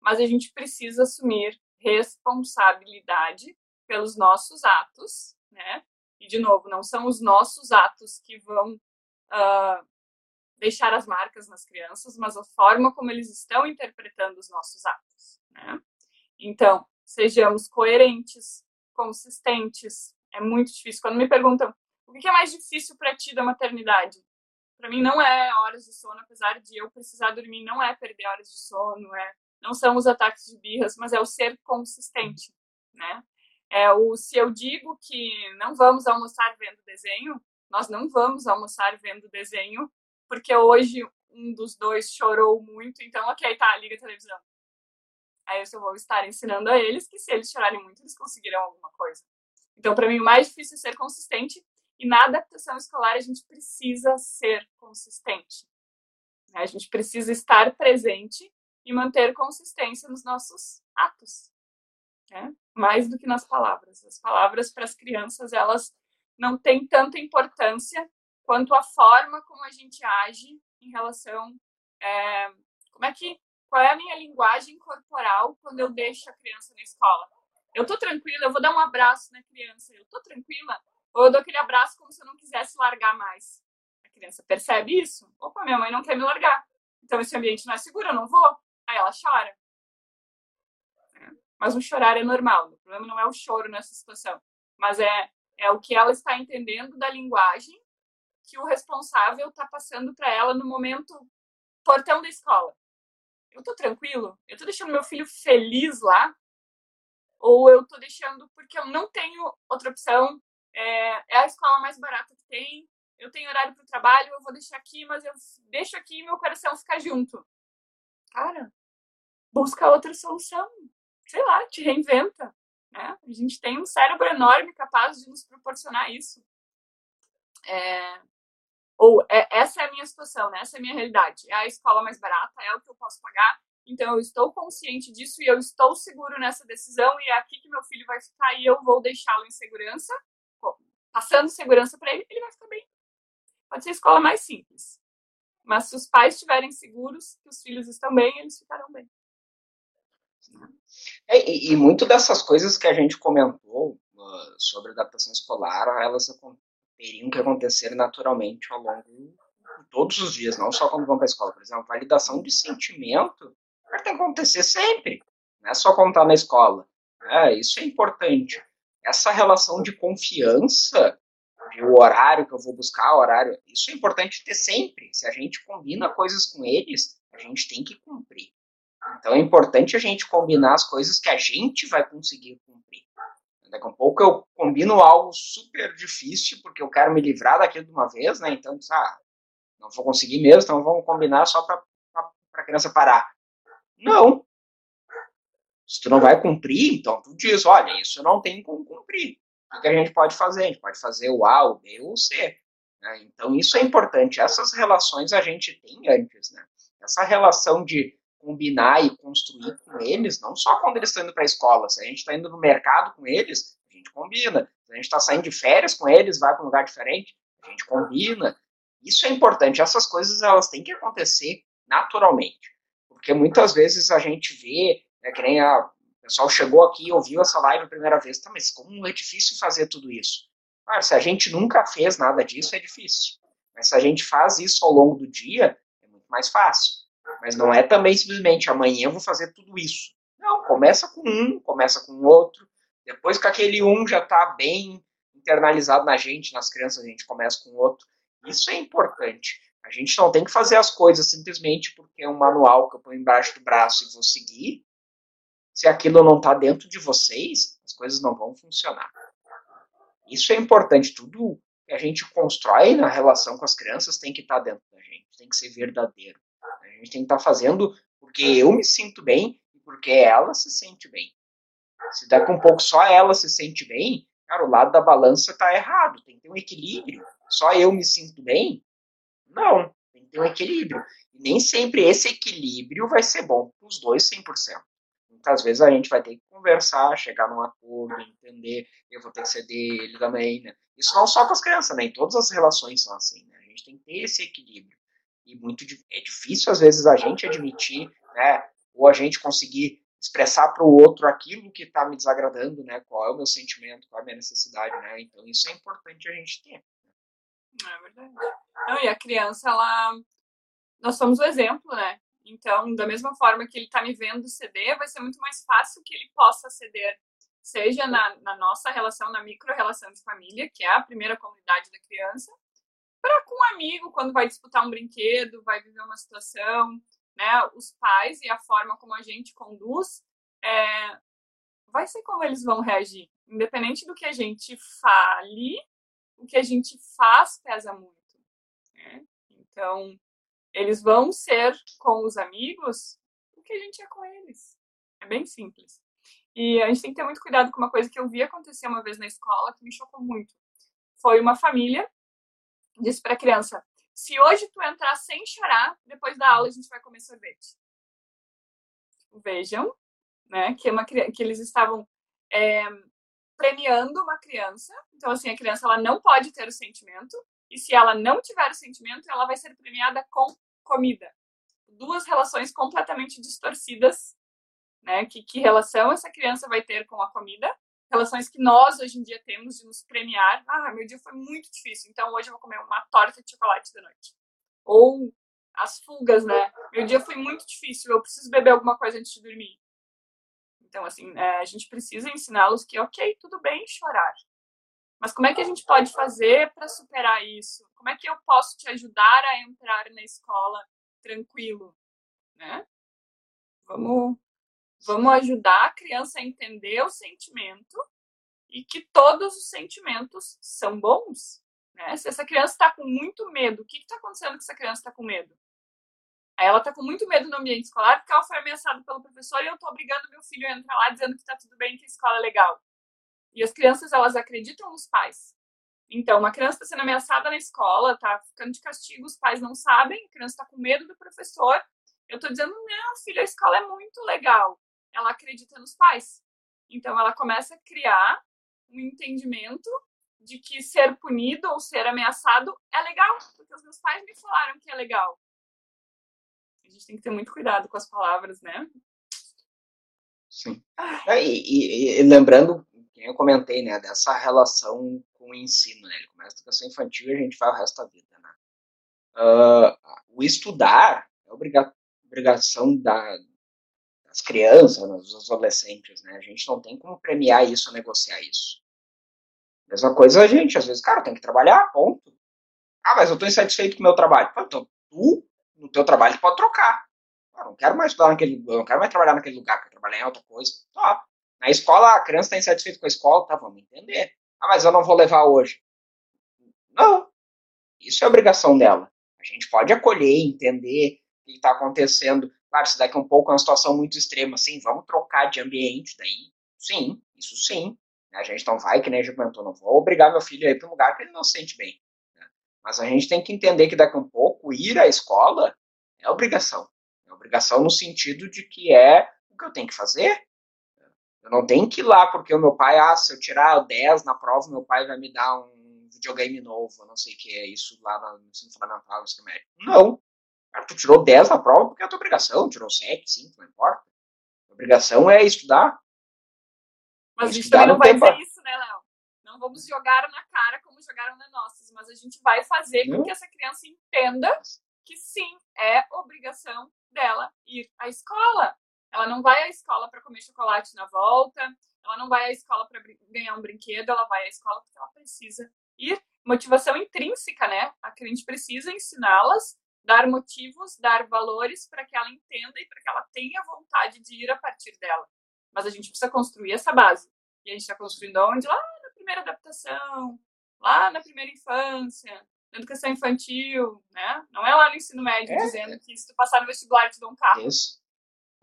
mas a gente precisa assumir responsabilidade pelos nossos atos, né? E, de novo, não são os nossos atos que vão uh, deixar as marcas nas crianças, mas a forma como eles estão interpretando os nossos atos. Né? Então, sejamos coerentes, consistentes. É muito difícil. Quando me perguntam o que é mais difícil para ti da maternidade, para mim não é horas de sono, apesar de eu precisar dormir, não é perder horas de sono, é não são os ataques de birras, mas é o ser consistente, né? É o se eu digo que não vamos almoçar vendo desenho, nós não vamos almoçar vendo desenho porque hoje um dos dois chorou muito, então, ok, tá, liga a televisão. Aí eu vou estar ensinando a eles que se eles chorarem muito, eles conseguirão alguma coisa. Então, para mim, o mais difícil é ser consistente, e na adaptação escolar a gente precisa ser consistente. A gente precisa estar presente e manter consistência nos nossos atos. Né? Mais do que nas palavras. As palavras para as crianças, elas não têm tanta importância quanto a forma como a gente age em relação é, como é que qual é a minha linguagem corporal quando eu deixo a criança na escola. Eu tô tranquila, eu vou dar um abraço na criança, eu tô tranquila, ou eu dou aquele abraço como se eu não quisesse largar mais. A criança percebe isso? Opa, minha mãe não quer me largar. Então esse ambiente não é seguro, eu não vou. Aí ela chora. É, mas o chorar é normal. O problema não é o choro nessa situação, mas é, é o que ela está entendendo da linguagem que o responsável está passando para ela no momento portão da escola. Eu tô tranquilo? Eu tô deixando meu filho feliz lá? Ou eu tô deixando porque eu não tenho outra opção? É, é a escola mais barata que tem. Eu tenho horário para o trabalho, eu vou deixar aqui, mas eu deixo aqui e meu coração ficar junto. Cara, busca outra solução. Sei lá, te reinventa. Né? A gente tem um cérebro enorme capaz de nos proporcionar isso. É, ou é, essa é a minha situação, né? essa é a minha realidade. É a escola mais barata, é o que eu posso pagar. Então eu estou consciente disso e eu estou seguro nessa decisão e é aqui que meu filho vai ficar e eu vou deixá-lo em segurança, passando segurança para ele, ele vai ficar bem. Pode ser a escola mais simples. Mas se os pais estiverem seguros que os filhos estão bem, eles ficarão bem. É, e, e muito dessas coisas que a gente comentou uh, sobre adaptação escolar, elas teriam que acontecer naturalmente ao longo de todos os dias, não só quando vão para a escola. Por exemplo, validação de sentimento tem que acontecer sempre, não é só contar na escola. Né? Isso é importante. Essa relação de confiança, de o horário que eu vou buscar, o horário, isso é importante ter sempre. Se a gente combina coisas com eles, a gente tem que cumprir. Então é importante a gente combinar as coisas que a gente vai conseguir cumprir. Daqui a pouco eu combino algo super difícil, porque eu quero me livrar daquilo de uma vez, né? Então, ah, não vou conseguir mesmo, então vamos combinar só para a criança parar. Não. Se tu não vai cumprir, então tu diz, olha, isso não tenho como cumprir. O que a gente pode fazer? A gente pode fazer o A, o B ou o C. Né? Então isso é importante. Essas relações a gente tem antes, né? Essa relação de combinar e construir com eles, não só quando eles estão indo para a escola, se a gente está indo no mercado com eles, a gente combina. Se a gente está saindo de férias com eles, vai para um lugar diferente, a gente combina. Isso é importante. Essas coisas elas têm que acontecer naturalmente, porque muitas vezes a gente vê, né, que nem a o pessoal chegou aqui e ouviu essa live a primeira vez, tá, mas como é difícil fazer tudo isso? Claro, se a gente nunca fez nada disso, é difícil. Mas se a gente faz isso ao longo do dia, é muito mais fácil. Mas não é também simplesmente amanhã eu vou fazer tudo isso. Não, começa com um, começa com outro. Depois que aquele um já está bem internalizado na gente, nas crianças, a gente começa com outro. Isso é importante. A gente não tem que fazer as coisas simplesmente porque é um manual que eu ponho embaixo do braço e vou seguir. Se aquilo não está dentro de vocês, as coisas não vão funcionar. Isso é importante. Tudo que a gente constrói na relação com as crianças tem que estar tá dentro da gente, tem que ser verdadeiro. A gente tem que estar tá fazendo porque eu me sinto bem e porque ela se sente bem. Se daqui um pouco só ela se sente bem, cara, o lado da balança está errado. Tem que ter um equilíbrio. Só eu me sinto bem? Não, tem que ter um equilíbrio. E nem sempre esse equilíbrio vai ser bom para os dois 100%. Muitas vezes a gente vai ter que conversar, chegar num acordo, entender, eu vou ter que ceder, ele também, né? Isso não só com as crianças, né? Em todas as relações são assim, né? A gente tem que ter esse equilíbrio. E muito é difícil, às vezes, a gente admitir, né? Ou a gente conseguir expressar para o outro aquilo que está me desagradando, né? Qual é o meu sentimento, qual é a minha necessidade, né? Então isso é importante a gente ter. É verdade. Não, e a criança, ela. Nós somos o exemplo, né? Então, da mesma forma que ele está me vendo ceder, vai ser muito mais fácil que ele possa ceder, seja na, na nossa relação, na micro-relação de família, que é a primeira comunidade da criança, para com um amigo, quando vai disputar um brinquedo, vai viver uma situação, né? Os pais e a forma como a gente conduz, é, vai ser como eles vão reagir. Independente do que a gente fale, o que a gente faz pesa muito. Né? Então, eles vão ser com os amigos o que a gente é com eles. É bem simples. E a gente tem que ter muito cuidado com uma coisa que eu vi acontecer uma vez na escola que me chocou muito. Foi uma família disse para a criança: se hoje tu entrar sem chorar, depois da aula a gente vai comer sorvete. Vejam, né, que, uma, que eles estavam é, premiando uma criança. Então, assim, a criança ela não pode ter o sentimento. E se ela não tiver o sentimento, ela vai ser premiada com comida. Duas relações completamente distorcidas, né? Que, que relação essa criança vai ter com a comida? Relações que nós hoje em dia temos de nos premiar. Ah, meu dia foi muito difícil, então hoje eu vou comer uma torta de chocolate da noite. Ou as fugas, né? Meu dia foi muito difícil, eu preciso beber alguma coisa antes de dormir. Então, assim, é, a gente precisa ensiná-los que, ok, tudo bem chorar. Mas como é que a gente pode fazer para superar isso? Como é que eu posso te ajudar a entrar na escola tranquilo, né? Vamos, vamos ajudar a criança a entender o sentimento e que todos os sentimentos são bons. Né? Se essa criança está com muito medo, o que está acontecendo que essa criança está com medo? Ela tá com muito medo no ambiente escolar porque ela foi ameaçada pelo professor e eu tô obrigando meu filho a entrar lá dizendo que tá tudo bem, que a escola é legal. E as crianças, elas acreditam nos pais. Então, uma criança está sendo ameaçada na escola, tá ficando de castigo, os pais não sabem, a criança está com medo do professor. Eu tô dizendo, não, filho, a escola é muito legal. Ela acredita nos pais. Então, ela começa a criar um entendimento de que ser punido ou ser ameaçado é legal, porque os meus pais me falaram que é legal. A gente tem que ter muito cuidado com as palavras, né? Sim. É, e, e, e, lembrando, que eu comentei, né, dessa relação com o ensino, né? Ele começa a educação infantil e a gente vai o resto da vida, né? Uh, o estudar é obrigação da, das crianças, dos adolescentes, né? A gente não tem como premiar isso negociar isso. Mesma coisa a gente, às vezes, cara, tem que trabalhar, ponto. Ah, mas eu estou insatisfeito com o meu trabalho. Então, tu no teu trabalho pode trocar. Eu não quero mais estudar naquele, eu não quero mais trabalhar naquele lugar, quero trabalhar em outra coisa. Tá. Na escola, a criança está insatisfeita com a escola, tá, vamos entender. Ah, mas eu não vou levar hoje. Não. Isso é obrigação dela. A gente pode acolher, entender o que está acontecendo. Claro, se daqui a um pouco é uma situação muito extrema, assim, vamos trocar de ambiente, daí, sim, isso sim. A gente não vai, que nem a gente comentou, não vou obrigar meu filho a ir para um lugar que ele não se sente bem. Né? Mas a gente tem que entender que daqui um pouco ir à escola é obrigação. É obrigação no sentido de que é o que eu tenho que fazer. Eu não tenho que ir lá porque o meu pai, ah, se eu tirar 10 na prova, meu pai vai me dar um videogame novo, não sei o que é isso lá no ensino fundamental, no ensino médio. Não. Cara, tu tirou 10 na prova porque é a tua obrigação, tirou 7, 5, não importa. A obrigação é estudar. Mas a gente também não vai tempo. fazer isso, né, Léo? Não vamos jogar na cara como jogaram na nossas, mas a gente vai fazer com que essa criança entenda que sim, é obrigação dela ir à escola. Ela não vai à escola para comer chocolate na volta, ela não vai à escola para ganhar um brinquedo, ela vai à escola porque ela precisa ir. Motivação intrínseca, né? A gente precisa ensiná-las, dar motivos, dar valores para que ela entenda e para que ela tenha vontade de ir a partir dela. Mas a gente precisa construir essa base. E a gente está construindo onde? Lá na primeira adaptação, lá na primeira infância, educação infantil, né? Não é lá no ensino médio é. dizendo que se tu passar no vestibular te dá um carro. Isso.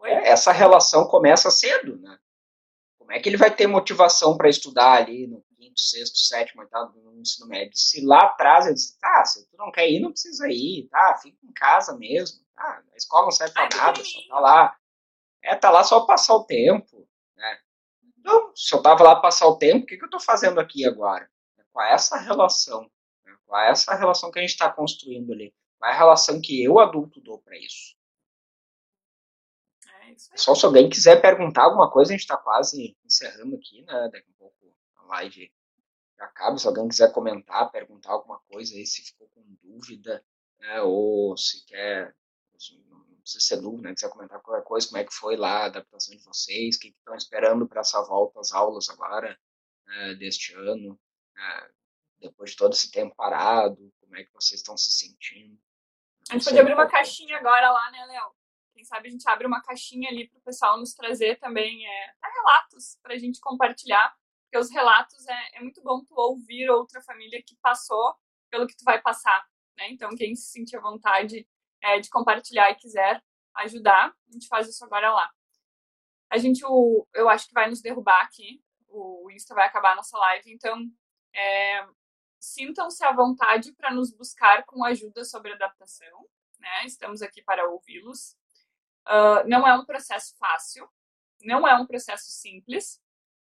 É, essa relação começa cedo, né? Como é que ele vai ter motivação para estudar ali no quinto, sexto, sétimo, oitavo no ensino médio? Se lá atrás ele diz, tá, se tu não quer ir, não precisa ir, tá? Fica em casa mesmo, tá? A escola não serve para nada, só tá lá. É, tá lá só passar o tempo, né? Então, se eu tava lá passar o tempo, o que, que eu tô fazendo aqui agora? Qual é essa relação? Qual é essa relação que a gente está construindo ali? Qual é a relação que eu, adulto, dou para isso? É isso Só se alguém quiser perguntar alguma coisa, a gente está quase encerrando aqui, né? Daqui a pouco a live acaba. Se alguém quiser comentar, perguntar alguma coisa aí, se ficou com dúvida, né? ou se quer, não precisa ser dúvida, né? quiser comentar qualquer coisa, como é que foi lá a adaptação de vocês, o que estão esperando para essa volta às aulas agora, né? deste ano. Né? depois de todo esse tempo parado? Como é que vocês estão se sentindo? A gente pode abrir uma caixinha agora lá, né, Léo? Quem sabe a gente abre uma caixinha ali para o pessoal nos trazer também é, relatos para a gente compartilhar. Porque os relatos é, é muito bom tu ouvir outra família que passou pelo que tu vai passar. Né? Então, quem se sentir à vontade é, de compartilhar e quiser ajudar, a gente faz isso agora lá. A gente, o, eu acho que vai nos derrubar aqui. O Insta vai acabar a nossa live. Então, é, sintam-se à vontade para nos buscar com ajuda sobre adaptação. Né? Estamos aqui para ouvi-los. Uh, não é um processo fácil, não é um processo simples.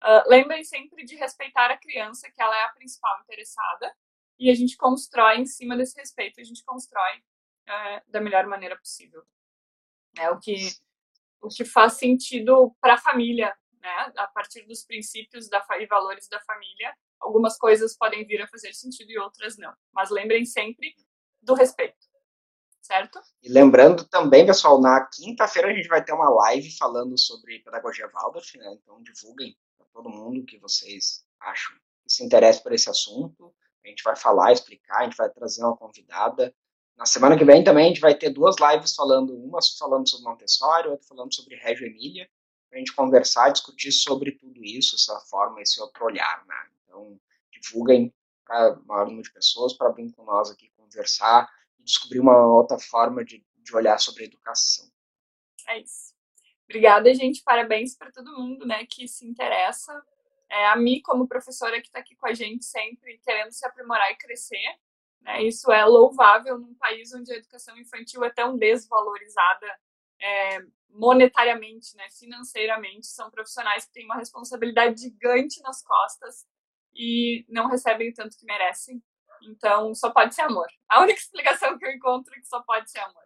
Uh, lembrem sempre de respeitar a criança, que ela é a principal interessada, e a gente constrói em cima desse respeito, a gente constrói uh, da melhor maneira possível. É o que, o que faz sentido para a família, né? a partir dos princípios da, e valores da família, algumas coisas podem vir a fazer sentido e outras não. Mas lembrem sempre do respeito, certo? E lembrando também, pessoal, na quinta-feira a gente vai ter uma live falando sobre pedagogia Waldorf, né? Então divulguem todo mundo que vocês acham que se interessa por esse assunto. A gente vai falar, explicar, a gente vai trazer uma convidada. Na semana que vem também a gente vai ter duas lives falando, uma falando sobre Montessori, outra falando sobre Reggio Emília, para a gente conversar, discutir sobre tudo isso, essa forma, esse outro olhar, né? Então, divulguem para o maior número de pessoas para vir com nós aqui conversar e descobrir uma outra forma de, de olhar sobre a educação. É isso. Obrigada, gente. Parabéns para todo mundo né, que se interessa. É, a mim, como professora que está aqui com a gente sempre, querendo se aprimorar e crescer. Né, isso é louvável num país onde a educação infantil é tão desvalorizada é, monetariamente, né, financeiramente. São profissionais que têm uma responsabilidade gigante nas costas e não recebem o tanto que merecem. Então, só pode ser amor. A única explicação que eu encontro é que só pode ser amor.